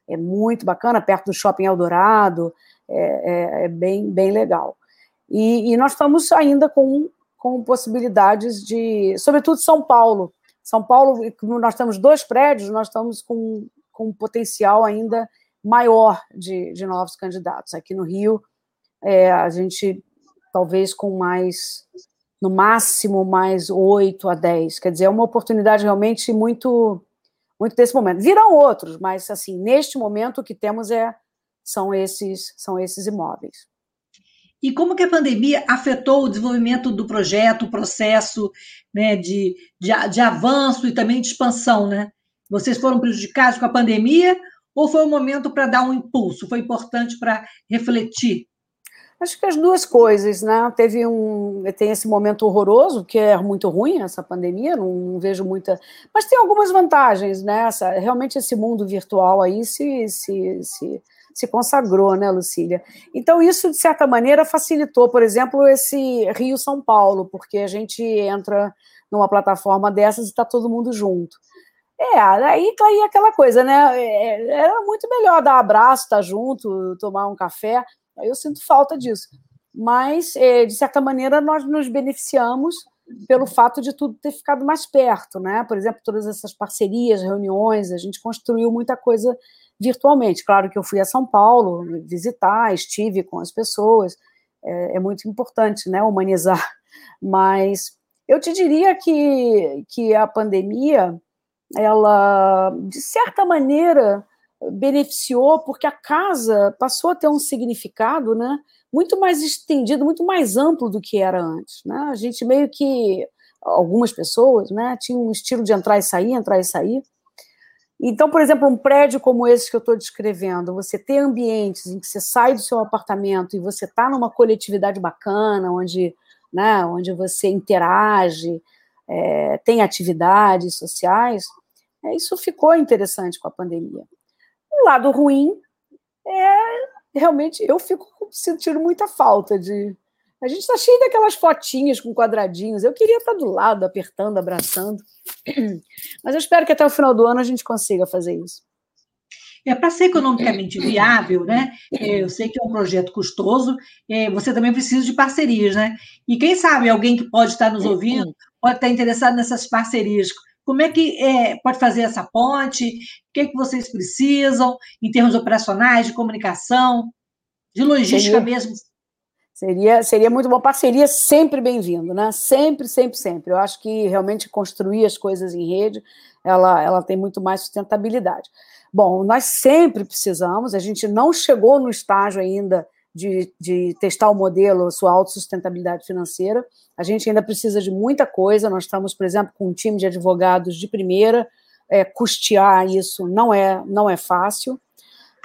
[SPEAKER 2] É muito bacana, perto do Shopping Eldorado, é, é, é bem, bem legal. E, e, nós estamos ainda com, com possibilidades de, sobretudo São Paulo. São Paulo, nós temos dois prédios, nós estamos com, com um potencial ainda maior de, de novos candidatos. Aqui no Rio, é, a gente talvez com mais no máximo mais 8 a 10. Quer dizer, é uma oportunidade realmente muito muito desse momento. Virão outros, mas assim, neste momento o que temos é são esses são esses imóveis.
[SPEAKER 1] E como que a pandemia afetou o desenvolvimento do projeto, o processo né, de, de, de avanço e também de expansão, né? Vocês foram prejudicados com a pandemia ou foi um momento para dar um impulso? Foi importante para refletir?
[SPEAKER 2] Acho que as duas coisas, né? Teve um, tem esse momento horroroso que é muito ruim essa pandemia, não, não vejo muita, mas tem algumas vantagens, né? Essa, realmente esse mundo virtual aí se, se, se, se consagrou, né, Lucília? Então isso de certa maneira facilitou, por exemplo, esse Rio São Paulo, porque a gente entra numa plataforma dessas e está todo mundo junto. É, aí tá aí aquela coisa, né? É, é, era muito melhor dar abraço, estar tá junto, tomar um café. Eu sinto falta disso. Mas, é, de certa maneira, nós nos beneficiamos pelo fato de tudo ter ficado mais perto, né? Por exemplo, todas essas parcerias, reuniões, a gente construiu muita coisa virtualmente. Claro que eu fui a São Paulo visitar, estive com as pessoas, é, é muito importante, né? Humanizar. <laughs> Mas eu te diria que, que a pandemia, ela, de certa maneira, beneficiou porque a casa passou a ter um significado, né, muito mais estendido, muito mais amplo do que era antes, né? A gente meio que algumas pessoas, né, tinham um estilo de entrar e sair, entrar e sair. Então, por exemplo, um prédio como esse que eu estou descrevendo, você ter ambientes em que você sai do seu apartamento e você está numa coletividade bacana, onde, né, onde você interage, é, tem atividades sociais, é, isso ficou interessante com a pandemia. O lado ruim é realmente eu fico sentindo muita falta de. A gente está cheio daquelas fotinhas com quadradinhos. Eu queria estar do lado, apertando, abraçando. <clears throat> Mas eu espero que até o final do ano a gente consiga fazer isso.
[SPEAKER 1] é para ser economicamente <clears throat> viável, né? É, eu sei que é um projeto custoso, é, você também precisa de parcerias, né? E quem sabe alguém que pode estar nos ouvindo pode estar interessado nessas parcerias. Como é que é, pode fazer essa ponte? O que, é que vocês precisam em termos operacionais, de comunicação, de logística mesmo?
[SPEAKER 2] Seria, seria muito bom. Parceria sempre bem-vindo, né? Sempre, sempre, sempre. Eu acho que realmente construir as coisas em rede, ela, ela tem muito mais sustentabilidade. Bom, nós sempre precisamos, a gente não chegou no estágio ainda de, de testar o modelo, sua autossustentabilidade financeira. A gente ainda precisa de muita coisa. Nós estamos, por exemplo, com um time de advogados de primeira. É, custear isso não é, não é fácil.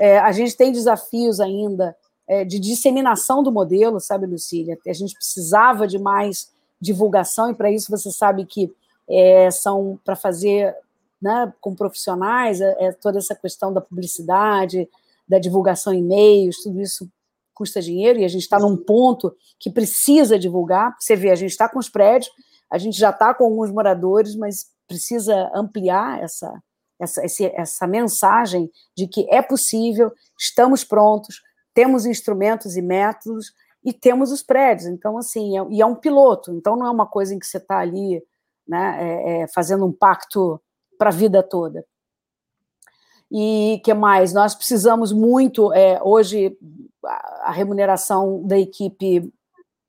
[SPEAKER 2] É, a gente tem desafios ainda é, de disseminação do modelo, sabe, Lucília? A gente precisava de mais divulgação, e para isso você sabe que é, são para fazer né, com profissionais, é, é, toda essa questão da publicidade, da divulgação em e-mails, tudo isso custa dinheiro e a gente está num ponto que precisa divulgar. Você vê, a gente está com os prédios, a gente já está com alguns moradores, mas precisa ampliar essa, essa, essa mensagem de que é possível, estamos prontos, temos instrumentos e métodos e temos os prédios. Então, assim, é, e é um piloto, então não é uma coisa em que você está ali né, é, é, fazendo um pacto para a vida toda. E que mais? Nós precisamos muito, é, hoje, a remuneração da equipe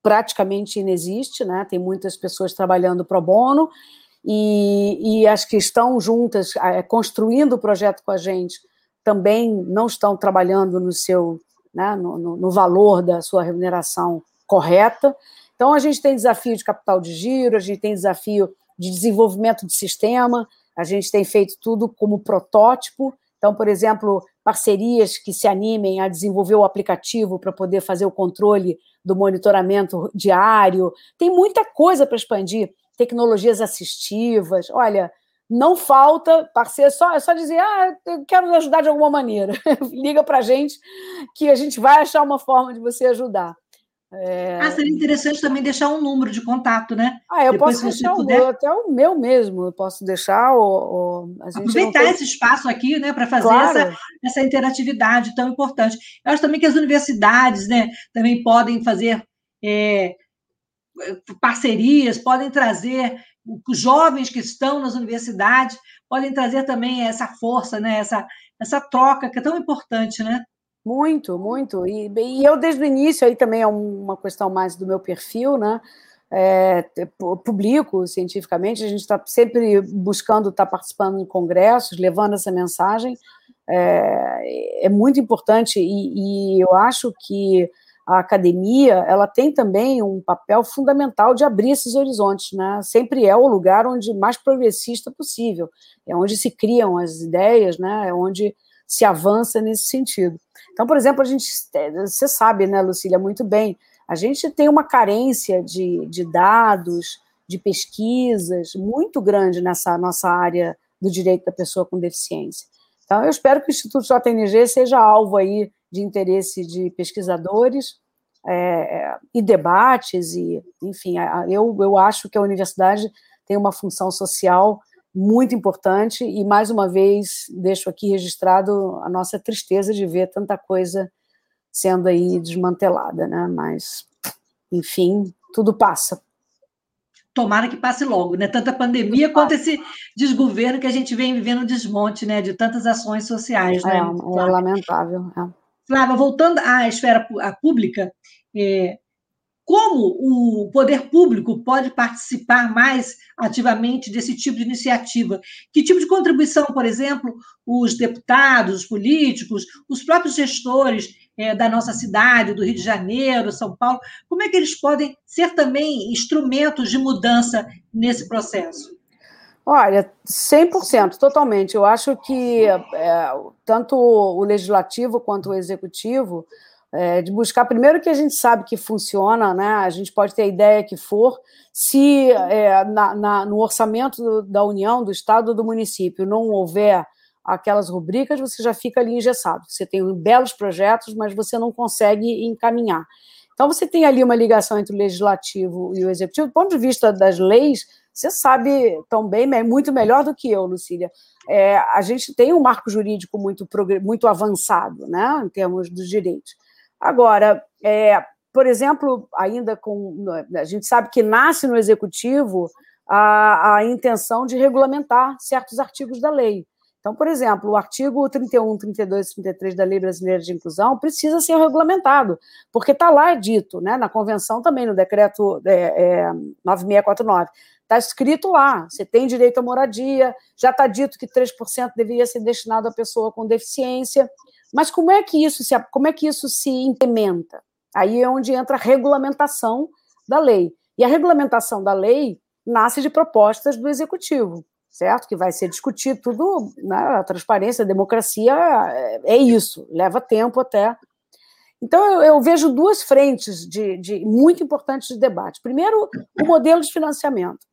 [SPEAKER 2] praticamente inexiste, né? Tem muitas pessoas trabalhando pro bono e, e as que estão juntas é, construindo o projeto com a gente também não estão trabalhando no seu, né, no, no, no valor da sua remuneração correta. Então a gente tem desafio de capital de giro, a gente tem desafio de desenvolvimento de sistema, a gente tem feito tudo como protótipo então, por exemplo, parcerias que se animem a desenvolver o aplicativo para poder fazer o controle do monitoramento diário. Tem muita coisa para expandir, tecnologias assistivas. Olha, não falta parceiro, só, é só dizer, ah, eu quero ajudar de alguma maneira. <laughs> Liga para a gente que a gente vai achar uma forma de você ajudar.
[SPEAKER 1] É... Ah, seria interessante também deixar um número de contato, né?
[SPEAKER 2] Ah, eu Depois, posso deixar puder... o, até o meu mesmo, eu posso deixar o.
[SPEAKER 1] o Aproveitar tem... esse espaço aqui, né, para fazer claro. essa, essa interatividade tão importante. Eu acho também que as universidades, né, também podem fazer é, parcerias, podem trazer os jovens que estão nas universidades, podem trazer também essa força, né, essa, essa troca que é tão importante, né?
[SPEAKER 2] Muito, muito. E, e, eu, desde o início, aí também é uma questão mais do meu perfil, né? É, publico cientificamente, a gente está sempre buscando estar tá participando em congressos, levando essa mensagem. É, é muito importante e, e eu acho que a academia ela tem também um papel fundamental de abrir esses horizontes, né? Sempre é o lugar onde mais progressista possível, é onde se criam as ideias, né? É onde se avança nesse sentido. Então, por exemplo, a gente, você sabe, né, Lucília, muito bem, a gente tem uma carência de, de dados, de pesquisas muito grande nessa nossa área do direito da pessoa com deficiência. Então, eu espero que o Instituto JNG seja alvo aí de interesse de pesquisadores é, e debates, e, enfim, eu, eu acho que a universidade tem uma função social muito importante e mais uma vez deixo aqui registrado a nossa tristeza de ver tanta coisa sendo aí desmantelada, né? Mas enfim, tudo passa.
[SPEAKER 1] Tomara que passe logo, né? Tanta pandemia quanto esse desgoverno que a gente vem vivendo desmonte, né? De tantas ações sociais, né?
[SPEAKER 2] É, é lamentável. É.
[SPEAKER 1] Flávia, voltando à esfera pública, é, como o poder público pode participar mais ativamente desse tipo de iniciativa? Que tipo de contribuição, por exemplo, os deputados, os políticos, os próprios gestores é, da nossa cidade, do Rio de Janeiro, São Paulo, como é que eles podem ser também instrumentos de mudança nesse processo?
[SPEAKER 2] Olha, 100%, totalmente. Eu acho que é, tanto o legislativo quanto o executivo é, de buscar primeiro que a gente sabe que funciona, né? A gente pode ter a ideia que for, se é, na, na, no orçamento do, da União, do Estado do município não houver aquelas rubricas, você já fica ali engessado. Você tem belos projetos, mas você não consegue encaminhar. Então, você tem ali uma ligação entre o legislativo e o executivo. Do ponto de vista das leis, Você sabe tão bem, muito melhor do que eu, Lucília. É, a gente tem um marco jurídico muito, muito avançado, né, em termos dos direitos. Agora, é, por exemplo, ainda com. A gente sabe que nasce no executivo a, a intenção de regulamentar certos artigos da lei. Então, por exemplo, o artigo 31, 32 e 33 da Lei Brasileira de Inclusão precisa ser regulamentado, porque está lá dito, né, na convenção também, no decreto é, é, 9649, está escrito lá, você tem direito à moradia, já está dito que 3% deveria ser destinado à pessoa com deficiência, mas como é que isso se, como é que isso se implementa? Aí é onde entra a regulamentação da lei. E a regulamentação da lei nasce de propostas do executivo certo? Que vai ser discutido tudo, né? a transparência, a democracia é, é isso, leva tempo até. Então, eu, eu vejo duas frentes de, de, muito importantes de debate. Primeiro, o modelo de financiamento.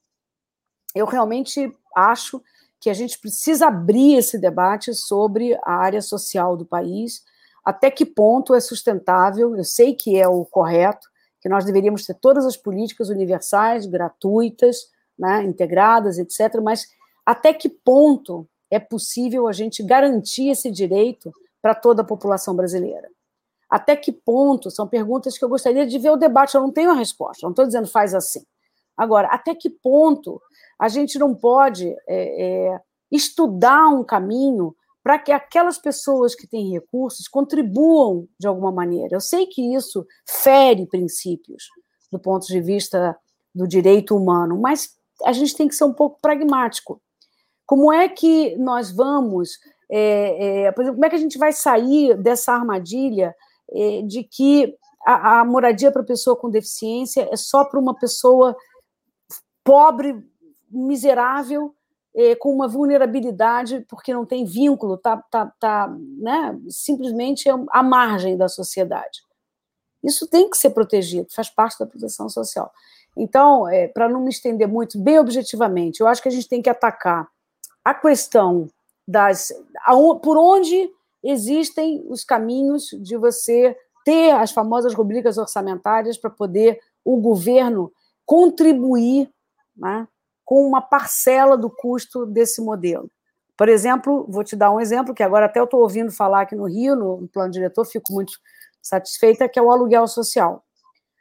[SPEAKER 2] Eu realmente acho que a gente precisa abrir esse debate sobre a área social do país, até que ponto é sustentável, eu sei que é o correto, que nós deveríamos ter todas as políticas universais, gratuitas, né, integradas, etc., mas até que ponto é possível a gente garantir esse direito para toda a população brasileira? Até que ponto? São perguntas que eu gostaria de ver o debate. Eu não tenho a resposta, não estou dizendo faz assim. Agora, até que ponto a gente não pode é, é, estudar um caminho para que aquelas pessoas que têm recursos contribuam de alguma maneira? Eu sei que isso fere princípios do ponto de vista do direito humano, mas a gente tem que ser um pouco pragmático. Como é que nós vamos, é, é, por exemplo, como é que a gente vai sair dessa armadilha é, de que a, a moradia para pessoa com deficiência é só para uma pessoa pobre, miserável, é, com uma vulnerabilidade porque não tem vínculo, tá, tá, tá, né, simplesmente à margem da sociedade. Isso tem que ser protegido, faz parte da proteção social. Então, é, para não me estender muito, bem objetivamente, eu acho que a gente tem que atacar a questão das por onde existem os caminhos de você ter as famosas rubricas orçamentárias para poder o governo contribuir né, com uma parcela do custo desse modelo. Por exemplo, vou te dar um exemplo que agora até eu estou ouvindo falar aqui no Rio, no plano diretor, fico muito satisfeita, que é o aluguel social.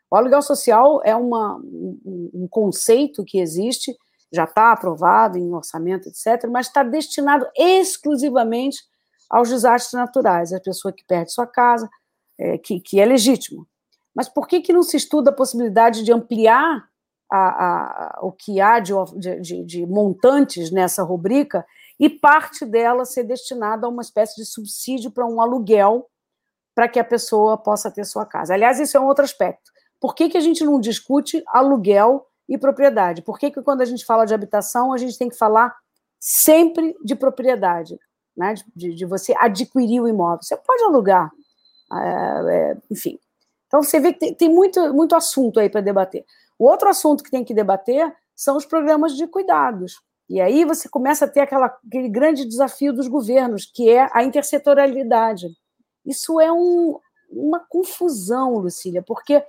[SPEAKER 2] O aluguel social é uma, um, um conceito que existe já está aprovado em orçamento, etc., mas está destinado exclusivamente aos desastres naturais, a pessoa que perde sua casa, é, que, que é legítimo. Mas por que, que não se estuda a possibilidade de ampliar a, a, o que há de, de, de montantes nessa rubrica e parte dela ser destinada a uma espécie de subsídio para um aluguel para que a pessoa possa ter sua casa? Aliás, isso é um outro aspecto. Por que, que a gente não discute aluguel e propriedade. Por que, que quando a gente fala de habitação, a gente tem que falar sempre de propriedade, né? de, de você adquirir o imóvel? Você pode alugar, é, é, enfim. Então, você vê que tem, tem muito, muito assunto aí para debater. O outro assunto que tem que debater são os programas de cuidados. E aí você começa a ter aquela, aquele grande desafio dos governos, que é a intersetorialidade. Isso é um, uma confusão, Lucília, porque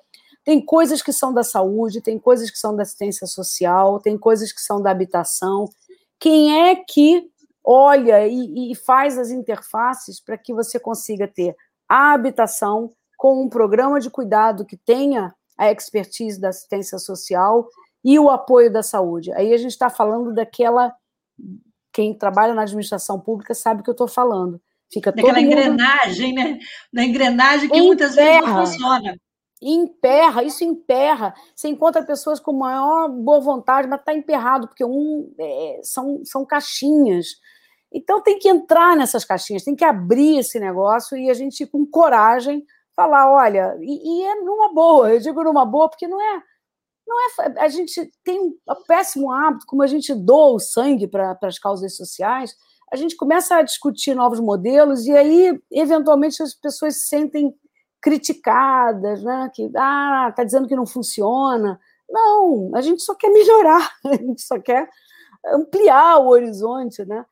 [SPEAKER 2] tem coisas que são da saúde, tem coisas que são da assistência social, tem coisas que são da habitação. Quem é que olha e, e faz as interfaces para que você consiga ter a habitação com um programa de cuidado que tenha a expertise da assistência social e o apoio da saúde? Aí a gente está falando daquela. Quem trabalha na administração pública sabe o que eu estou falando.
[SPEAKER 1] Fica Daquela engrenagem, né? Da engrenagem que muitas vezes não funciona
[SPEAKER 2] emperra, isso emperra. Você encontra pessoas com maior boa vontade, mas está emperrado, porque um é, são, são caixinhas. Então tem que entrar nessas caixinhas, tem que abrir esse negócio e a gente, com coragem, falar: olha, e, e é numa boa, eu digo numa boa, porque não é. Não é, a gente tem um péssimo hábito, como a gente doa o sangue para as causas sociais, a gente começa a discutir novos modelos e aí, eventualmente, as pessoas se sentem criticadas, né? que ah, está dizendo que não funciona. Não, a gente só quer melhorar, <laughs> a gente só quer ampliar o horizonte, né?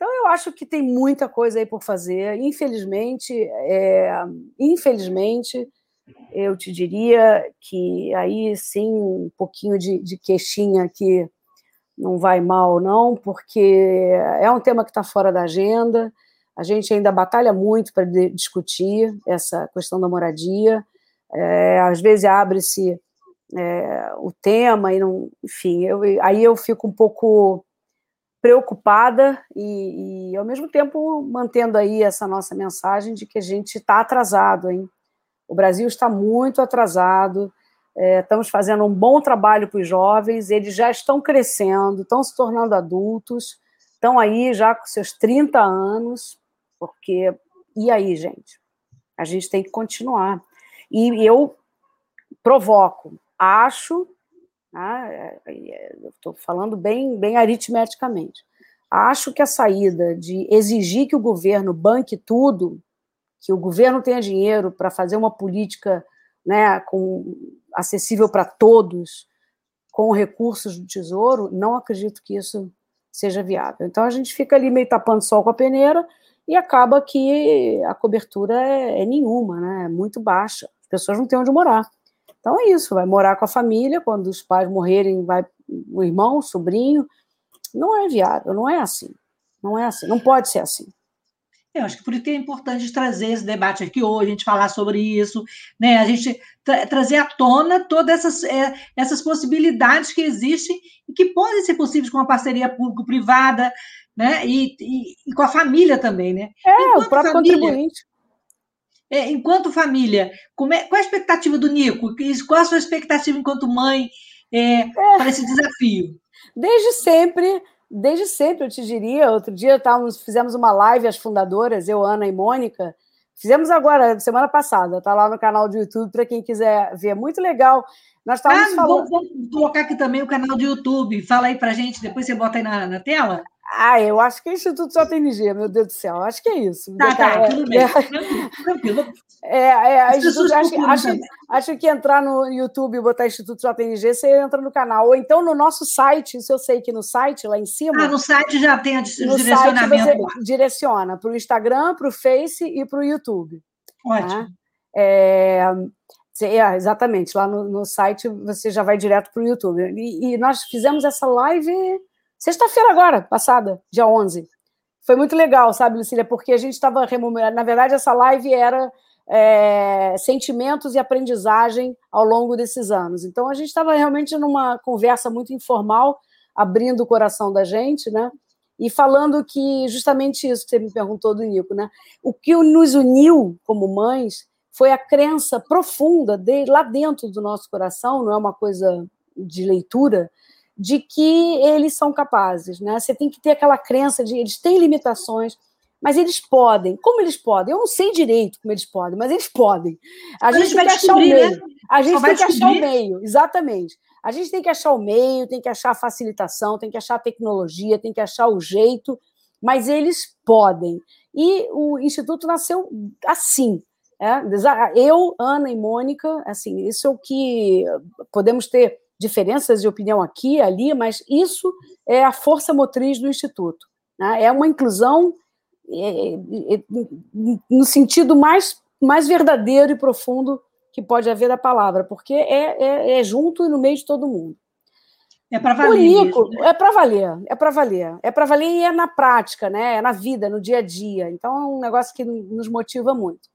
[SPEAKER 2] Então eu acho que tem muita coisa aí por fazer. Infelizmente, é, infelizmente, eu te diria que aí sim um pouquinho de, de queixinha aqui não vai mal, não, porque é um tema que está fora da agenda. A gente ainda batalha muito para discutir essa questão da moradia. É, às vezes abre-se é, o tema e não, enfim, eu, aí eu fico um pouco preocupada e, e, ao mesmo tempo mantendo aí essa nossa mensagem de que a gente está atrasado, hein? O Brasil está muito atrasado. É, estamos fazendo um bom trabalho para os jovens, eles já estão crescendo, estão se tornando adultos, estão aí já com seus 30 anos, porque. E aí, gente? A gente tem que continuar. E eu provoco, acho, né, estou falando bem, bem aritmeticamente, acho que a saída de exigir que o governo banque tudo, que o governo tenha dinheiro para fazer uma política né, com, acessível para todos, com recursos do tesouro, não acredito que isso seja viável. Então a gente fica ali meio tapando sol com a peneira e acaba que a cobertura é, é nenhuma, né? É muito baixa. As pessoas não têm onde morar. Então é isso, vai morar com a família, quando os pais morrerem, vai o irmão, o sobrinho. Não é viável, não é assim. Não é assim, não pode ser assim.
[SPEAKER 1] Eu acho que por isso que é importante trazer esse debate aqui hoje, a gente falar sobre isso, né? A gente tra trazer à tona todas essas, é, essas possibilidades que existem e que podem ser possíveis com a parceria público-privada, né? E, e, e, com a família também, né?
[SPEAKER 2] É, enquanto o próprio família, contribuinte.
[SPEAKER 1] É, enquanto família, como é, qual é a expectativa do Nico? Qual a sua expectativa enquanto mãe é, para esse desafio?
[SPEAKER 2] Desde sempre desde sempre, eu te diria. Outro dia estávamos, fizemos uma live, as fundadoras, eu, Ana e Mônica. Fizemos agora, semana passada, está lá no canal do YouTube para quem quiser ver. Muito legal. Nós estávamos
[SPEAKER 1] ah, falando. Vamos, vamos colocar aqui também o canal do YouTube. Fala aí para gente, depois você bota aí na, na tela.
[SPEAKER 2] Ah, eu acho que é Instituto JNG, meu Deus do céu. Acho que é isso.
[SPEAKER 1] Tá, tá, tudo bem. <laughs> Tranquilo.
[SPEAKER 2] É, é, acho, acho, acho, que entrar no YouTube e botar Instituto JNG, você entra no canal. Ou então no nosso site, isso eu sei que no site, lá em cima.
[SPEAKER 1] Ah, no site já tem o direcionamento.
[SPEAKER 2] Você direciona para o Instagram, para o Face e para o YouTube.
[SPEAKER 1] Ótimo. Tá?
[SPEAKER 2] É, é, exatamente, lá no, no, site você já vai direto para o YouTube. E, e nós fizemos essa live Sexta-feira agora, passada, dia 11. Foi muito legal, sabe, Lucília? Porque a gente estava remunerando. Na verdade, essa live era é, sentimentos e aprendizagem ao longo desses anos. Então, a gente estava realmente numa conversa muito informal, abrindo o coração da gente, né? E falando que justamente isso que você me perguntou do Nico, né? O que nos uniu como mães foi a crença profunda de, lá dentro do nosso coração, não é uma coisa de leitura, de que eles são capazes, né? Você tem que ter aquela crença de eles têm limitações, mas eles podem. Como eles podem? Eu não sei direito como eles podem, mas eles podem. A, a gente, gente tem que achar o meio. Né? A gente tem que achar o meio, exatamente. A gente tem que achar o meio, tem que achar a facilitação, tem que achar a tecnologia, tem que achar o jeito, mas eles podem. E o Instituto nasceu assim. É? Eu, Ana e Mônica, assim, isso é o que podemos ter diferenças de opinião aqui e ali, mas isso é a força motriz do Instituto. Né? É uma inclusão é, é, é, no sentido mais, mais verdadeiro e profundo que pode haver da palavra, porque é, é, é junto e no meio de todo mundo.
[SPEAKER 1] É para valer. Nico,
[SPEAKER 2] mesmo, né? é para valer, é para valer. É para valer e é na prática, né? É na vida, no dia a dia. Então é um negócio que nos motiva muito.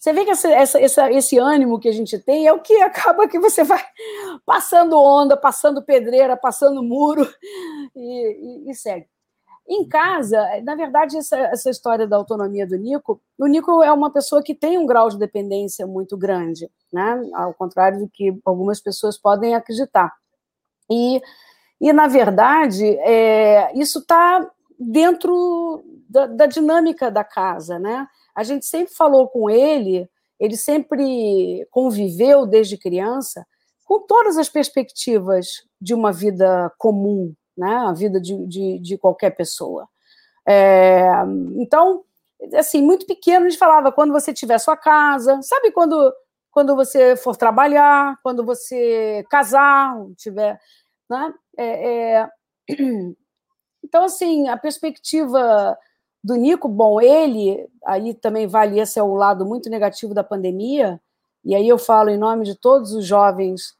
[SPEAKER 2] Você vê que essa, essa, essa, esse ânimo que a gente tem é o que acaba que você vai <laughs> passando onda, passando pedreira, passando muro e, e, e segue. Em casa, na verdade, essa, essa, história da autonomia do Nico, o Nico é uma pessoa que tem um grau de dependência muito grande, né? ao contrário do que algumas pessoas podem acreditar. E, e na verdade, é, isso está dentro da, da dinâmica da casa, né? A gente sempre falou com ele, ele sempre conviveu desde criança com todas as perspectivas de uma vida comum, né? a vida de, de, de qualquer pessoa. É, então, assim, muito pequeno, a gente falava, quando você tiver sua casa, sabe quando, quando você for trabalhar, quando você casar, tiver. Né? É, é... <clears throat> Então, assim, a perspectiva do Nico, bom, ele, aí também vale, esse é o lado muito negativo da pandemia, e aí eu falo em nome de todos os jovens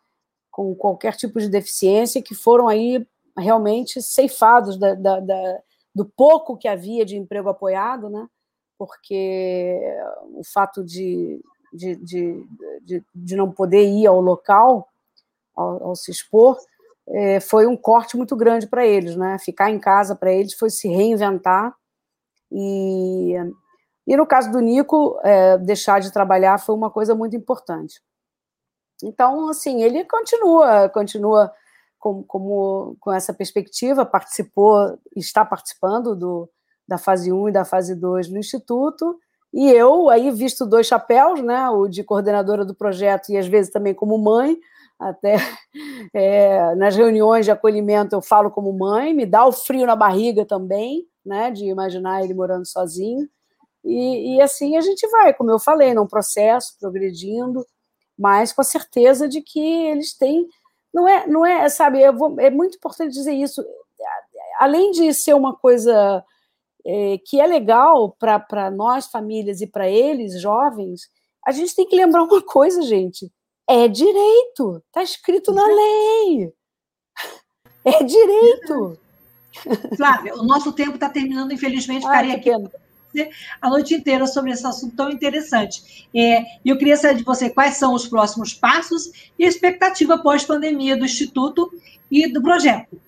[SPEAKER 2] com qualquer tipo de deficiência que foram aí realmente ceifados da, da, da, do pouco que havia de emprego apoiado, né? porque o fato de, de, de, de, de não poder ir ao local, ao, ao se expor, é, foi um corte muito grande para eles, né? Ficar em casa para eles foi se reinventar e e no caso do Nico, é, deixar de trabalhar foi uma coisa muito importante. Então, assim, ele continua, continua com, como, com essa perspectiva, participou, está participando do, da fase 1 e da fase 2 no Instituto, e eu aí visto dois chapéus, né, o de coordenadora do projeto e às vezes também como mãe, até <laughs> é, nas reuniões de acolhimento eu falo como mãe, me dá o frio na barriga também, né, de imaginar ele morando sozinho, e, e assim a gente vai, como eu falei, num processo, progredindo, mas com a certeza de que eles têm. Não é, não é, sabe, vou, é muito importante dizer isso. Além de ser uma coisa é, que é legal para nós, famílias, e para eles, jovens, a gente tem que lembrar uma coisa, gente. É direito, está escrito na lei. <laughs> É direito.
[SPEAKER 1] Flávia, o nosso tempo está terminando, infelizmente, ficaria aqui a noite inteira sobre esse assunto tão interessante. É, eu queria saber de você quais são os próximos passos e a expectativa pós-pandemia do Instituto e do projeto.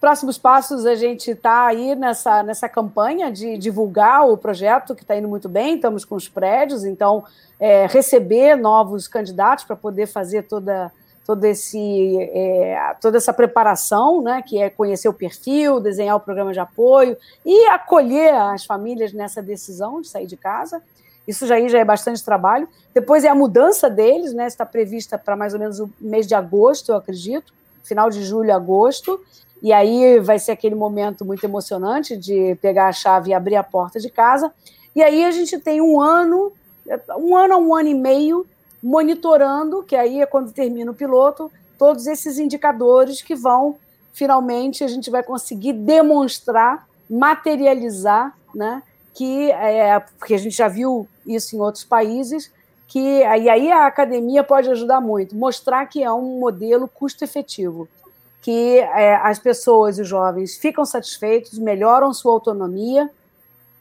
[SPEAKER 2] Próximos passos, a gente está aí nessa, nessa campanha de divulgar o projeto, que está indo muito bem, estamos com os prédios, então, é, receber novos candidatos para poder fazer toda todo esse, é, toda essa preparação, né, que é conhecer o perfil, desenhar o programa de apoio e acolher as famílias nessa decisão de sair de casa. Isso já, já é bastante trabalho. Depois é a mudança deles, né, está prevista para mais ou menos o mês de agosto, eu acredito, final de julho, agosto. E aí vai ser aquele momento muito emocionante de pegar a chave e abrir a porta de casa. E aí a gente tem um ano, um ano a um ano e meio monitorando, que aí é quando termina o piloto, todos esses indicadores que vão, finalmente, a gente vai conseguir demonstrar, materializar, né? Que é, porque a gente já viu isso em outros países, que e aí a academia pode ajudar muito, mostrar que é um modelo custo-efetivo, que é, as pessoas os jovens ficam satisfeitos, melhoram sua autonomia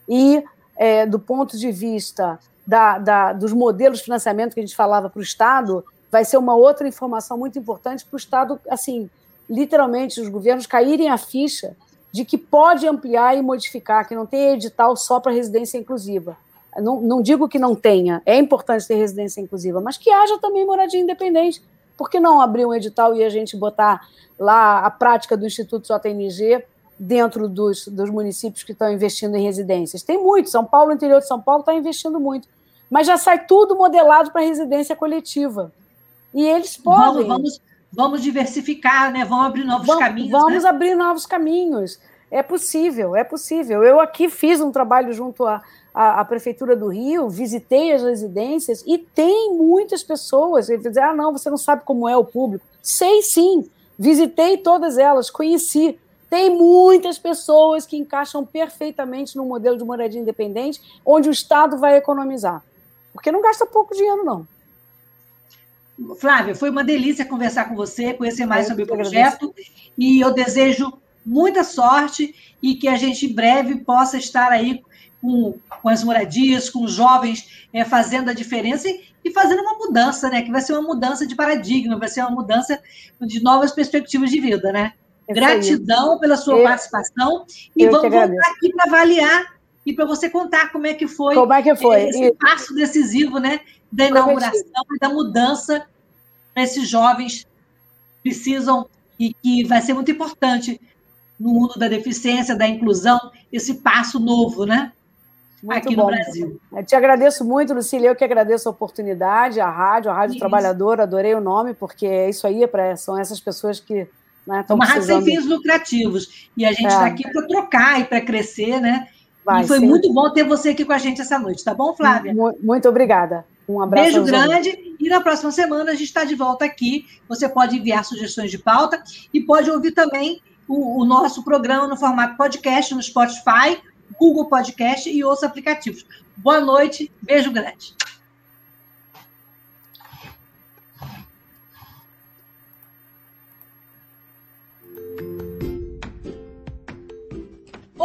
[SPEAKER 2] e, é, do ponto de vista da, da, dos modelos de financiamento que a gente falava para o Estado, vai ser uma outra informação muito importante para o Estado, assim, literalmente, os governos caírem a ficha de que pode ampliar e modificar, que não tem edital só para residência inclusiva. Não, não digo que não tenha, é importante ter residência inclusiva, mas que haja também moradia independente. Por que não abrir um edital e a gente botar lá a prática do Instituto JNG dentro dos, dos municípios que estão investindo em residências? Tem muito, São Paulo, interior de São Paulo, está investindo muito mas já sai tudo modelado para residência coletiva. E eles podem.
[SPEAKER 1] Vamos, vamos, vamos diversificar, né? Vamos abrir novos vamos, caminhos.
[SPEAKER 2] Vamos
[SPEAKER 1] né?
[SPEAKER 2] abrir novos caminhos. É possível, é possível. Eu aqui fiz um trabalho junto à, à, à, Prefeitura do Rio, visitei as residências e tem muitas pessoas que dizem: ah, não, você não sabe como é o público. Sei sim, visitei todas elas, conheci. Tem muitas pessoas que encaixam perfeitamente no modelo de moradia independente, onde o Estado vai economizar. Porque não gasta pouco dinheiro, não.
[SPEAKER 1] Flávia, foi uma delícia conversar com você, conhecer mais sobre o projeto. Agradeço. E eu desejo muita sorte e que a gente em breve possa estar aí com, com as moradias, com os jovens é, fazendo a diferença e, e, fazendo uma mudança, né? Que vai ser uma mudança de paradigma, vai ser uma mudança de novas perspectivas de vida, né? Gratidão pela sua eu, participação e vamos voltar aqui para avaliar e para você contar como é que foi,
[SPEAKER 2] como é que foi?
[SPEAKER 1] esse e... passo decisivo né, da inauguração e da mudança para esses jovens precisam e que vai ser muito importante no mundo da deficiência, da inclusão, esse passo novo, né? Muito aqui bom. no Brasil.
[SPEAKER 2] Eu te agradeço muito, Lucília. Eu que agradeço a oportunidade, a rádio, a Rádio isso. Trabalhadora, adorei o nome, porque é isso aí, é pra, são essas pessoas que
[SPEAKER 1] né, estão Uma rádio sem fins lucrativos. E a gente está é. aqui para trocar e para crescer, né? Vai, e foi sim. muito bom ter você aqui com a gente essa noite, tá bom, Flávia?
[SPEAKER 2] Muito obrigada. Um abraço.
[SPEAKER 1] Beijo grande. E na próxima semana a gente está de volta aqui. Você pode enviar sugestões de pauta e pode ouvir também o, o nosso programa no formato podcast no Spotify, Google Podcast e outros aplicativos. Boa noite, beijo grande.